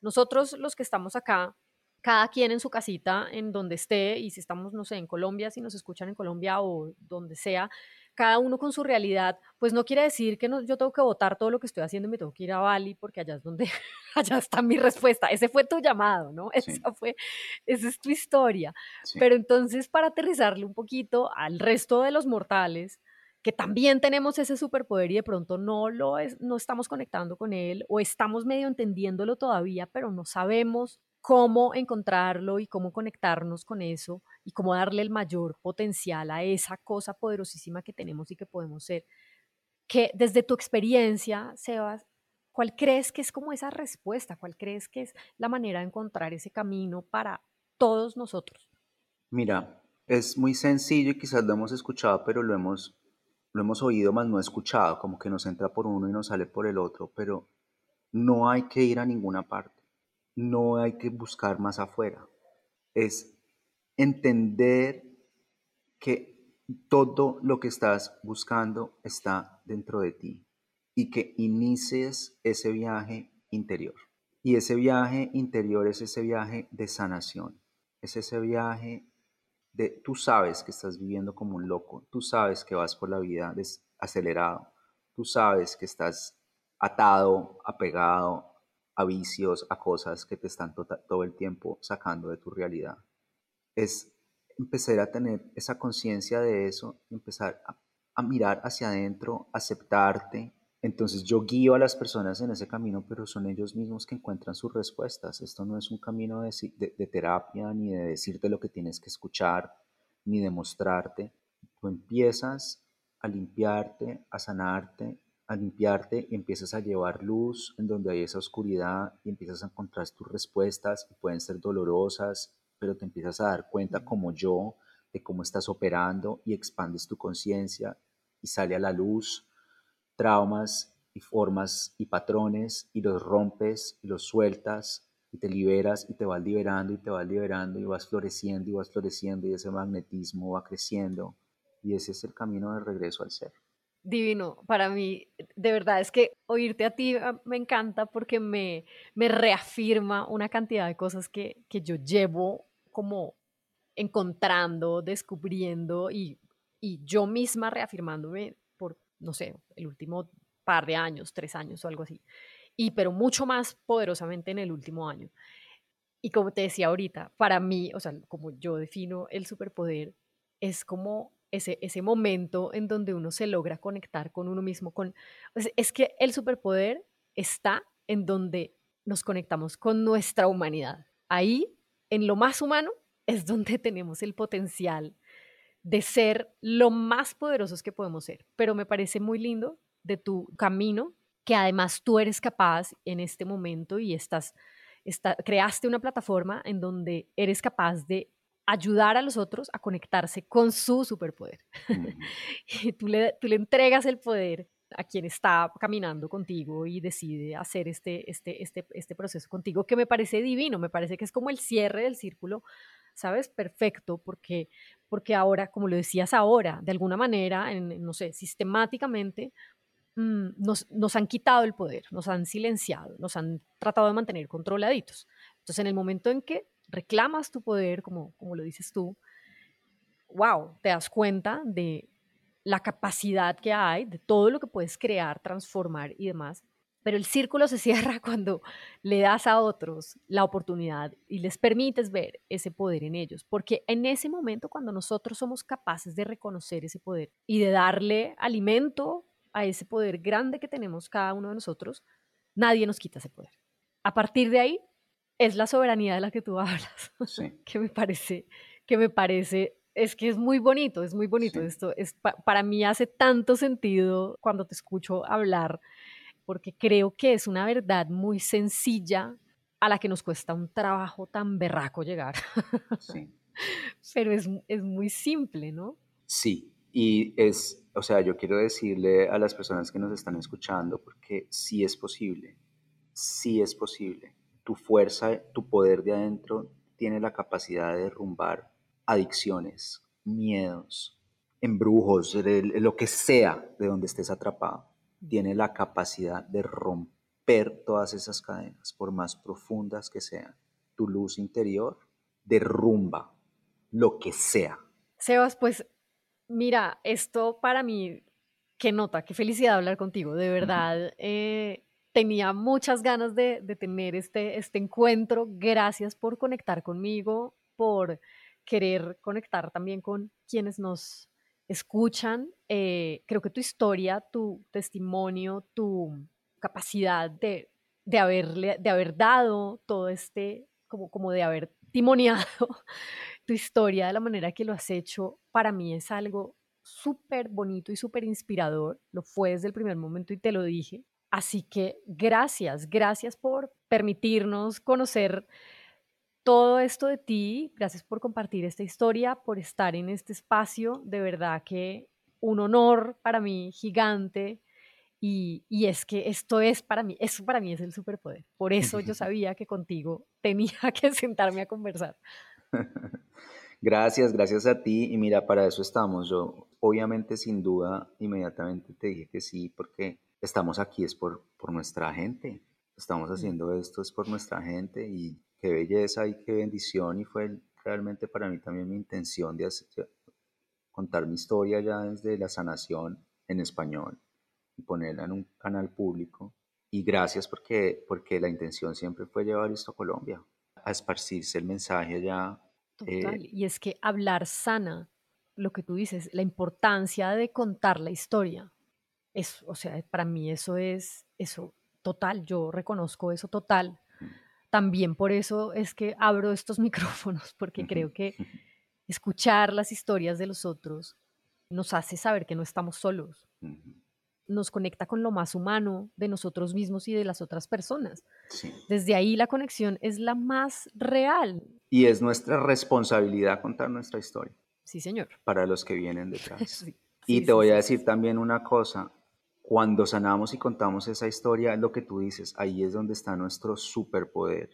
nosotros los que estamos acá, cada quien en su casita, en donde esté, y si estamos, no sé, en Colombia, si nos escuchan en Colombia o donde sea, cada uno con su realidad, pues no quiere decir que no, yo tengo que votar todo lo que estoy haciendo y me tengo que ir a Bali porque allá es donde, allá está mi respuesta. Ese fue tu llamado, ¿no? Esa fue, esa es tu historia. Pero entonces, para aterrizarle un poquito al resto de los mortales, que también tenemos ese superpoder y de pronto no lo es, no estamos conectando con él o estamos medio entendiéndolo todavía, pero no sabemos cómo encontrarlo y cómo conectarnos con eso y cómo darle el mayor potencial a esa cosa poderosísima que tenemos y que podemos ser. Que desde tu experiencia, Sebas, ¿cuál crees que es como esa respuesta? ¿Cuál crees que es la manera de encontrar ese camino para todos nosotros? Mira, es muy sencillo y quizás lo hemos escuchado, pero lo hemos, lo hemos oído más no escuchado, como que nos entra por uno y nos sale por el otro, pero no hay que ir a ninguna parte no hay que buscar más afuera. Es entender que todo lo que estás buscando está dentro de ti y que inicies ese viaje interior. Y ese viaje interior es ese viaje de sanación, es ese viaje de tú sabes que estás viviendo como un loco, tú sabes que vas por la vida acelerado, tú sabes que estás atado, apegado a vicios, a cosas que te están tota-, todo el tiempo sacando de tu realidad. Es empezar a tener esa conciencia de eso, empezar a, mirar hacia adentro, aceptarte. Entonces yo guío a las personas en ese camino, pero son ellos mismos que encuentran sus respuestas. Esto no es un camino de, de terapia, ni de decirte lo que tienes que escuchar, ni de mostrarte. Tú empiezas a limpiarte, a sanarte, a limpiarte empiezas a llevar luz en donde hay esa oscuridad y empiezas a encontrar tus respuestas y pueden ser dolorosas, pero te empiezas a dar cuenta como yo de cómo estás operando y expandes tu conciencia y sale a la luz traumas y formas y patrones y los rompes y los sueltas y te liberas y te vas liberando y te vas liberando y vas floreciendo y vas floreciendo y ese magnetismo va creciendo y ese es el camino de regreso al ser divino. Para mí, de verdad, es que oírte a ti ah, me encanta porque me, me reafirma una cantidad de cosas que, que yo llevo como encontrando, descubriendo y, y yo misma reafirmándome por, no sé, el último par de años, tres años o algo así. Y pero mucho más poderosamente en el último año. Y como te decía ahorita, para mí, o sea, como yo defino el superpoder, es como ese, ese momento en donde uno se logra conectar con uno mismo. Con, es que el superpoder está en donde nos conectamos con nuestra humanidad. Ahí, en lo más humano, es donde tenemos el potencial de ser lo más poderosos que podemos ser. Pero me parece muy lindo de tu camino que además tú eres capaz en este momento y estás, está, creaste una plataforma en donde eres capaz de ayudar a los otros a conectarse con su superpoder. tú le, tú le entregas el poder a quien está caminando contigo y decide hacer este, este, este, este proceso contigo, que me parece divino, me parece que es como el cierre del círculo, ¿sabes? Perfecto, porque, porque ahora, como lo decías ahora, de alguna manera, en, no sé, sistemáticamente, mm, nos, nos han quitado el poder, nos han silenciado, nos han tratado de mantener controladitos. Entonces, en el momento en que reclamas tu poder, como, como lo dices tú, wow, te das cuenta de la capacidad que hay, de todo lo que puedes crear, transformar y demás. Pero el círculo se cierra cuando le das a otros la oportunidad y les permites ver ese poder en ellos. Porque en ese momento, cuando nosotros somos capaces de reconocer ese poder y de darle alimento a ese poder grande que tenemos cada uno de nosotros, nadie nos quita ese poder. A partir de ahí, es la soberanía de la que tú hablas, Sí, que me parece, que me parece, es que es muy bonito, es muy bonito. sí, Esto es, pa- para mí hace tanto sentido cuando te escucho hablar, porque creo que es una verdad muy sencilla a la que nos cuesta un trabajo tan berraco llegar, sí. pero es, es muy simple, ¿no? Sí, y es, o sea, yo quiero decirle a las personas que nos están escuchando, porque sí es posible, sí es posible. Tu fuerza, tu poder de adentro tiene la capacidad de derrumbar adicciones, miedos, embrujos, lo que sea de donde estés atrapado. Tiene la capacidad de romper todas esas cadenas, por más profundas que sean. Tu luz interior derrumba lo que sea. Sebas, pues mira, esto para mí, qué nota, qué felicidad hablar contigo, de verdad. eh, tenía muchas ganas de, de tener este, este encuentro. Gracias por conectar conmigo, por querer conectar también con quienes nos escuchan. Eh, creo que tu historia, tu testimonio, tu capacidad de, de, haberle, de haber dado todo este, como, como de haber timoniado tu historia de la manera que lo has hecho, para mí es algo súper bonito y súper inspirador. Lo fue desde el primer momento y te lo dije. Así que gracias, gracias por permitirnos conocer todo esto de ti. Gracias por compartir esta historia, por estar en este espacio. De verdad que un honor para mí gigante. Y, y es que esto es para mí, eso para mí es el superpoder. Por eso yo sabía que contigo tenía que sentarme a conversar. Gracias, gracias a ti. Y mira, para eso estamos. Yo, obviamente, sin duda, inmediatamente te dije que sí, porque estamos aquí es por, por nuestra gente. Estamos haciendo esto es por nuestra gente y qué belleza y qué bendición. Y fue realmente para mí también mi intención de hacer- contar mi historia ya desde la sanación en español y ponerla en un canal público. Y gracias porque, porque la intención siempre fue llevar esto a Colombia, a esparcirse el mensaje allá Total. eh, Y es que hablar sana, lo que tú dices, la importancia de contar la historia. Es, o sea, para mí eso es eso total. Yo reconozco eso total. También por eso es que abro estos micrófonos, porque creo que escuchar las historias de los otros nos hace saber que no estamos solos. Nos conecta con lo más humano de nosotros mismos y de las otras personas. Sí. Desde ahí la conexión es la más real. Y es nuestra responsabilidad contar nuestra historia Sí, señor. para los que vienen detrás. Sí, y sí, te voy a decir también una cosa, cuando sanamos y contamos esa historia, lo que tú dices, ahí es donde está nuestro superpoder.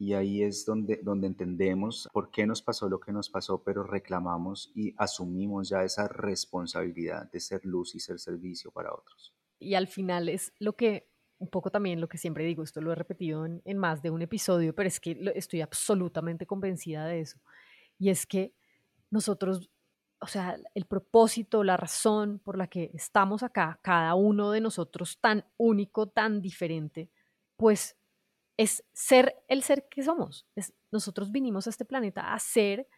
Y ahí es donde, donde entendemos por qué nos pasó lo que nos pasó, pero reclamamos y asumimos ya esa responsabilidad de ser luz y ser servicio para otros. Y al final es lo que, un poco también lo que siempre digo, esto lo he repetido en, en más de un episodio, pero es que estoy absolutamente convencida de eso. Y es que nosotros, o sea, el propósito, la razón por la que estamos acá, cada uno de nosotros tan único, tan diferente, pues es ser el ser que somos. Es, nosotros vinimos a este planeta a ser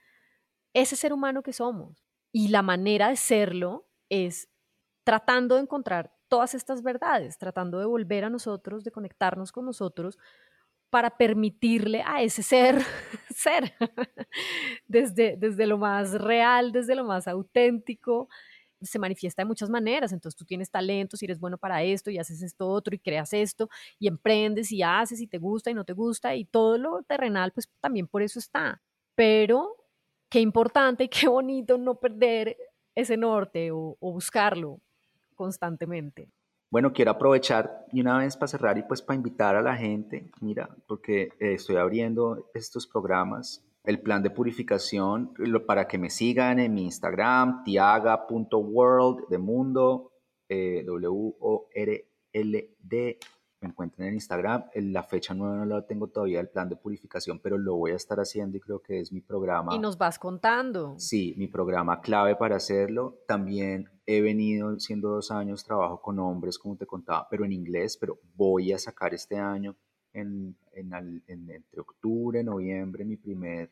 ese ser humano que somos. Y la manera de serlo es tratando de encontrar todas estas verdades, tratando de volver a nosotros, de conectarnos con nosotros para permitirle a ese ser ser desde, desde lo más real, desde lo más auténtico. Se manifiesta de muchas maneras, entonces tú tienes talentos y eres bueno para esto y haces esto otro y creas esto y emprendes y haces y te gusta y no te gusta y todo lo terrenal pues también por eso está. Pero qué importante y qué bonito no perder ese norte o, o buscarlo constantemente. Bueno, quiero aprovechar y una vez para cerrar y pues para invitar a la gente, mira, porque eh, estoy abriendo estos programas, el plan de purificación, lo- para que me sigan en mi Instagram, tiaga.world de mundo, eh, W-O-R-L-D, me encuentran en Instagram. La fecha nueva no la tengo todavía, el plan de purificación, pero lo voy a estar haciendo y creo que es mi programa. Y nos vas contando. Sí, mi programa clave para hacerlo. También he venido siendo dos años, trabajo con hombres, como te contaba, pero en inglés, pero voy a sacar este año, en, en entre octubre, noviembre, mi primer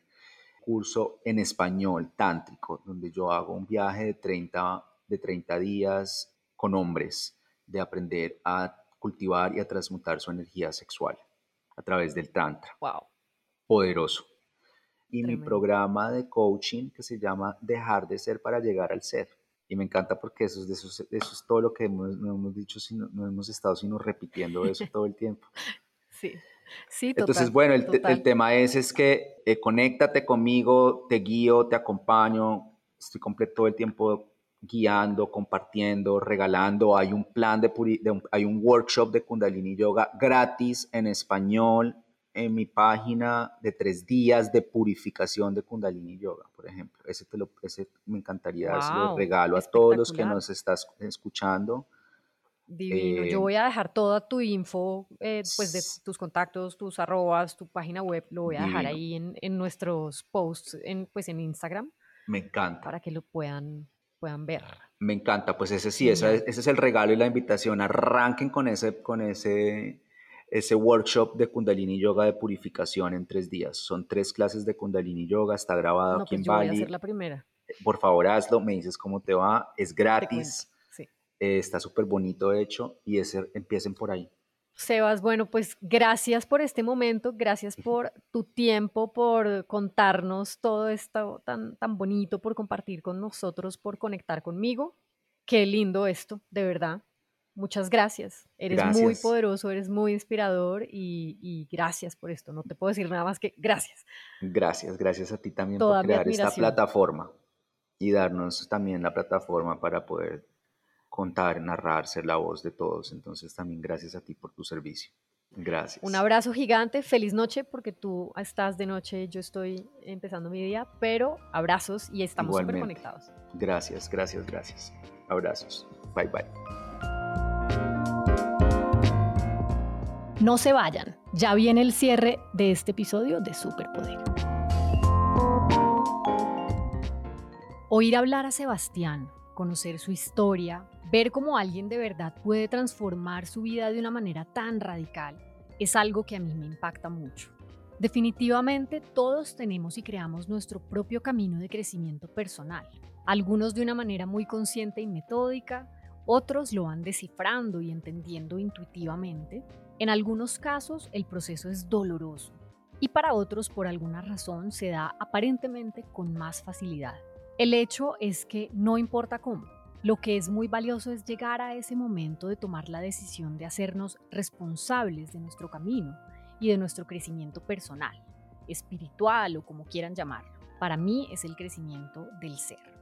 curso en español tántrico, donde yo hago un viaje de 30, de 30 días con hombres, de aprender a cultivar y a transmutar su energía sexual a través del tantra. Wow. poderoso. Y mi programa de coaching que se llama Dejar de ser para llegar al ser. Y me encanta porque eso es, de eso, eso es todo lo que hemos, no hemos dicho, sino, no hemos estado sino repitiendo eso todo el tiempo. Sí. Sí, total, Entonces, bueno, el, el, tema es, es que eh, conéctate conmigo, te guío, te acompaño, estoy completo todo el tiempo guiando, compartiendo, regalando. Hay un plan de, hay un workshop de Kundalini Yoga gratis en español en mi página de tres días de purificación de Kundalini Yoga, por ejemplo. Ese, te lo, ese me encantaría wow, regalo a todos los que nos estás escuchando. Divino. Yo eh, voy a dejar toda tu info, eh, pues de tus contactos, tus arrobas, tu página web, lo voy a dejar ahí en, en, nuestros posts, en, pues en Instagram. Me encanta. Para que lo puedan, puedan ver. Me encanta, pues ese sí, ese, ese es el regalo y la invitación. Arranquen con ese, con ese, ese workshop de Kundalini Yoga de purificación en tres días. Son tres clases de Kundalini Yoga, está grabado aquí pues en yo Bali. Voy a hacer la primera. Por favor, hazlo, me dices cómo te va, es gratis, sí. Eh, está súper bonito hecho y ese, empiecen por ahí. Sebas, bueno, pues gracias por este momento, gracias por tu tiempo, por contarnos todo esto tan, tan bonito, por compartir con nosotros, por conectar conmigo. Qué lindo esto, de verdad. Muchas gracias. Eres muy poderoso, eres muy inspirador y, gracias por esto. No te puedo decir nada más que gracias. Gracias, gracias a ti también por crear esta plataforma y darnos también la plataforma para poder contar, narrar, ser la voz de todos. Entonces también gracias a ti por tu servicio. Gracias. Un abrazo gigante, feliz noche porque tú estás de noche, yo estoy empezando mi día, pero abrazos y estamos súper conectados. Gracias, gracias, gracias. Abrazos. Bye bye. No se vayan, ya viene el cierre de este episodio de Superpoder. Oír hablar a Sebastián, conocer su historia, ver cómo alguien de verdad puede transformar su vida de una manera tan radical, es algo que a mí me impacta mucho. Definitivamente todos tenemos y creamos nuestro propio camino de crecimiento personal, algunos de una manera muy consciente y metódica, otros lo van descifrando y entendiendo intuitivamente. En algunos casos el proceso es doloroso y para otros por alguna razón se da aparentemente con más facilidad. El hecho es que no importa cómo, lo que es muy valioso es llegar a ese momento de tomar la decisión de hacernos responsables de nuestro camino y de nuestro crecimiento personal, espiritual o como quieran llamarlo. Para mí es el crecimiento del ser.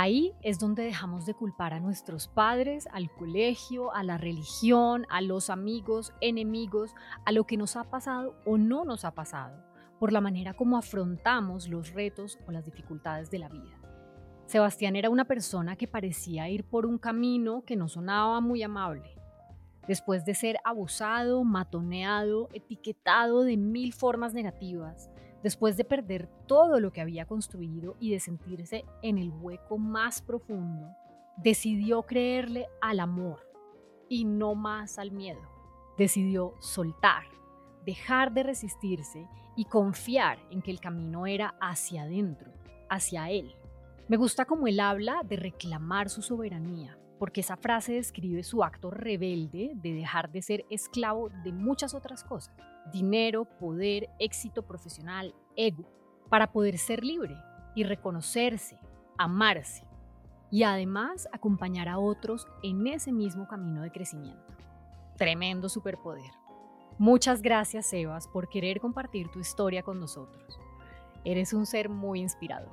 Ahí es donde dejamos de culpar a nuestros padres, al colegio, a la religión, a los amigos, enemigos, a lo que nos ha pasado o no nos ha pasado, por la manera como afrontamos los retos o las dificultades de la vida. Sebastián era una persona que parecía ir por un camino que no sonaba muy amable. Después de ser abusado, matoneado, etiquetado de mil formas negativas, después de perder todo lo que había construido y de sentirse en el hueco más profundo, decidió creerle al amor y no más al miedo. Decidió soltar, dejar de resistirse y confiar en que el camino era hacia adentro, hacia él. Me gusta como él habla de reclamar su soberanía, porque esa frase describe su acto rebelde de dejar de ser esclavo de muchas otras cosas, dinero, poder, éxito profesional, ego, para poder ser libre y reconocerse, amarse y además acompañar a otros en ese mismo camino de crecimiento. Tremendo superpoder. Muchas gracias, Sebas, por querer compartir tu historia con nosotros. Eres un ser muy inspirador.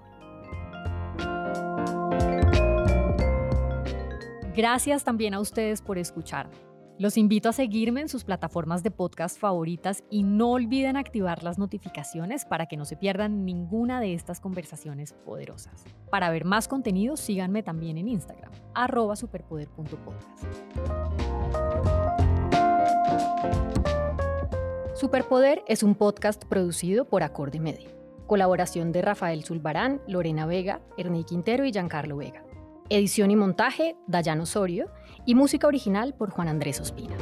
Gracias también a ustedes por escucharme. Los invito a seguirme en sus plataformas de podcast favoritas y no olviden activar las notificaciones para que no se pierdan ninguna de estas conversaciones poderosas. Para ver más contenido, síganme también en Instagram, arroba superpoder.podcast. Superpoder es un podcast producido por Acorde Media. Colaboración de Rafael Zulbarán, Lorena Vega, Ernie Quintero y Giancarlo Vega. Edición y montaje, Dayan Osorio. Y música original por Juan Andrés Ospina.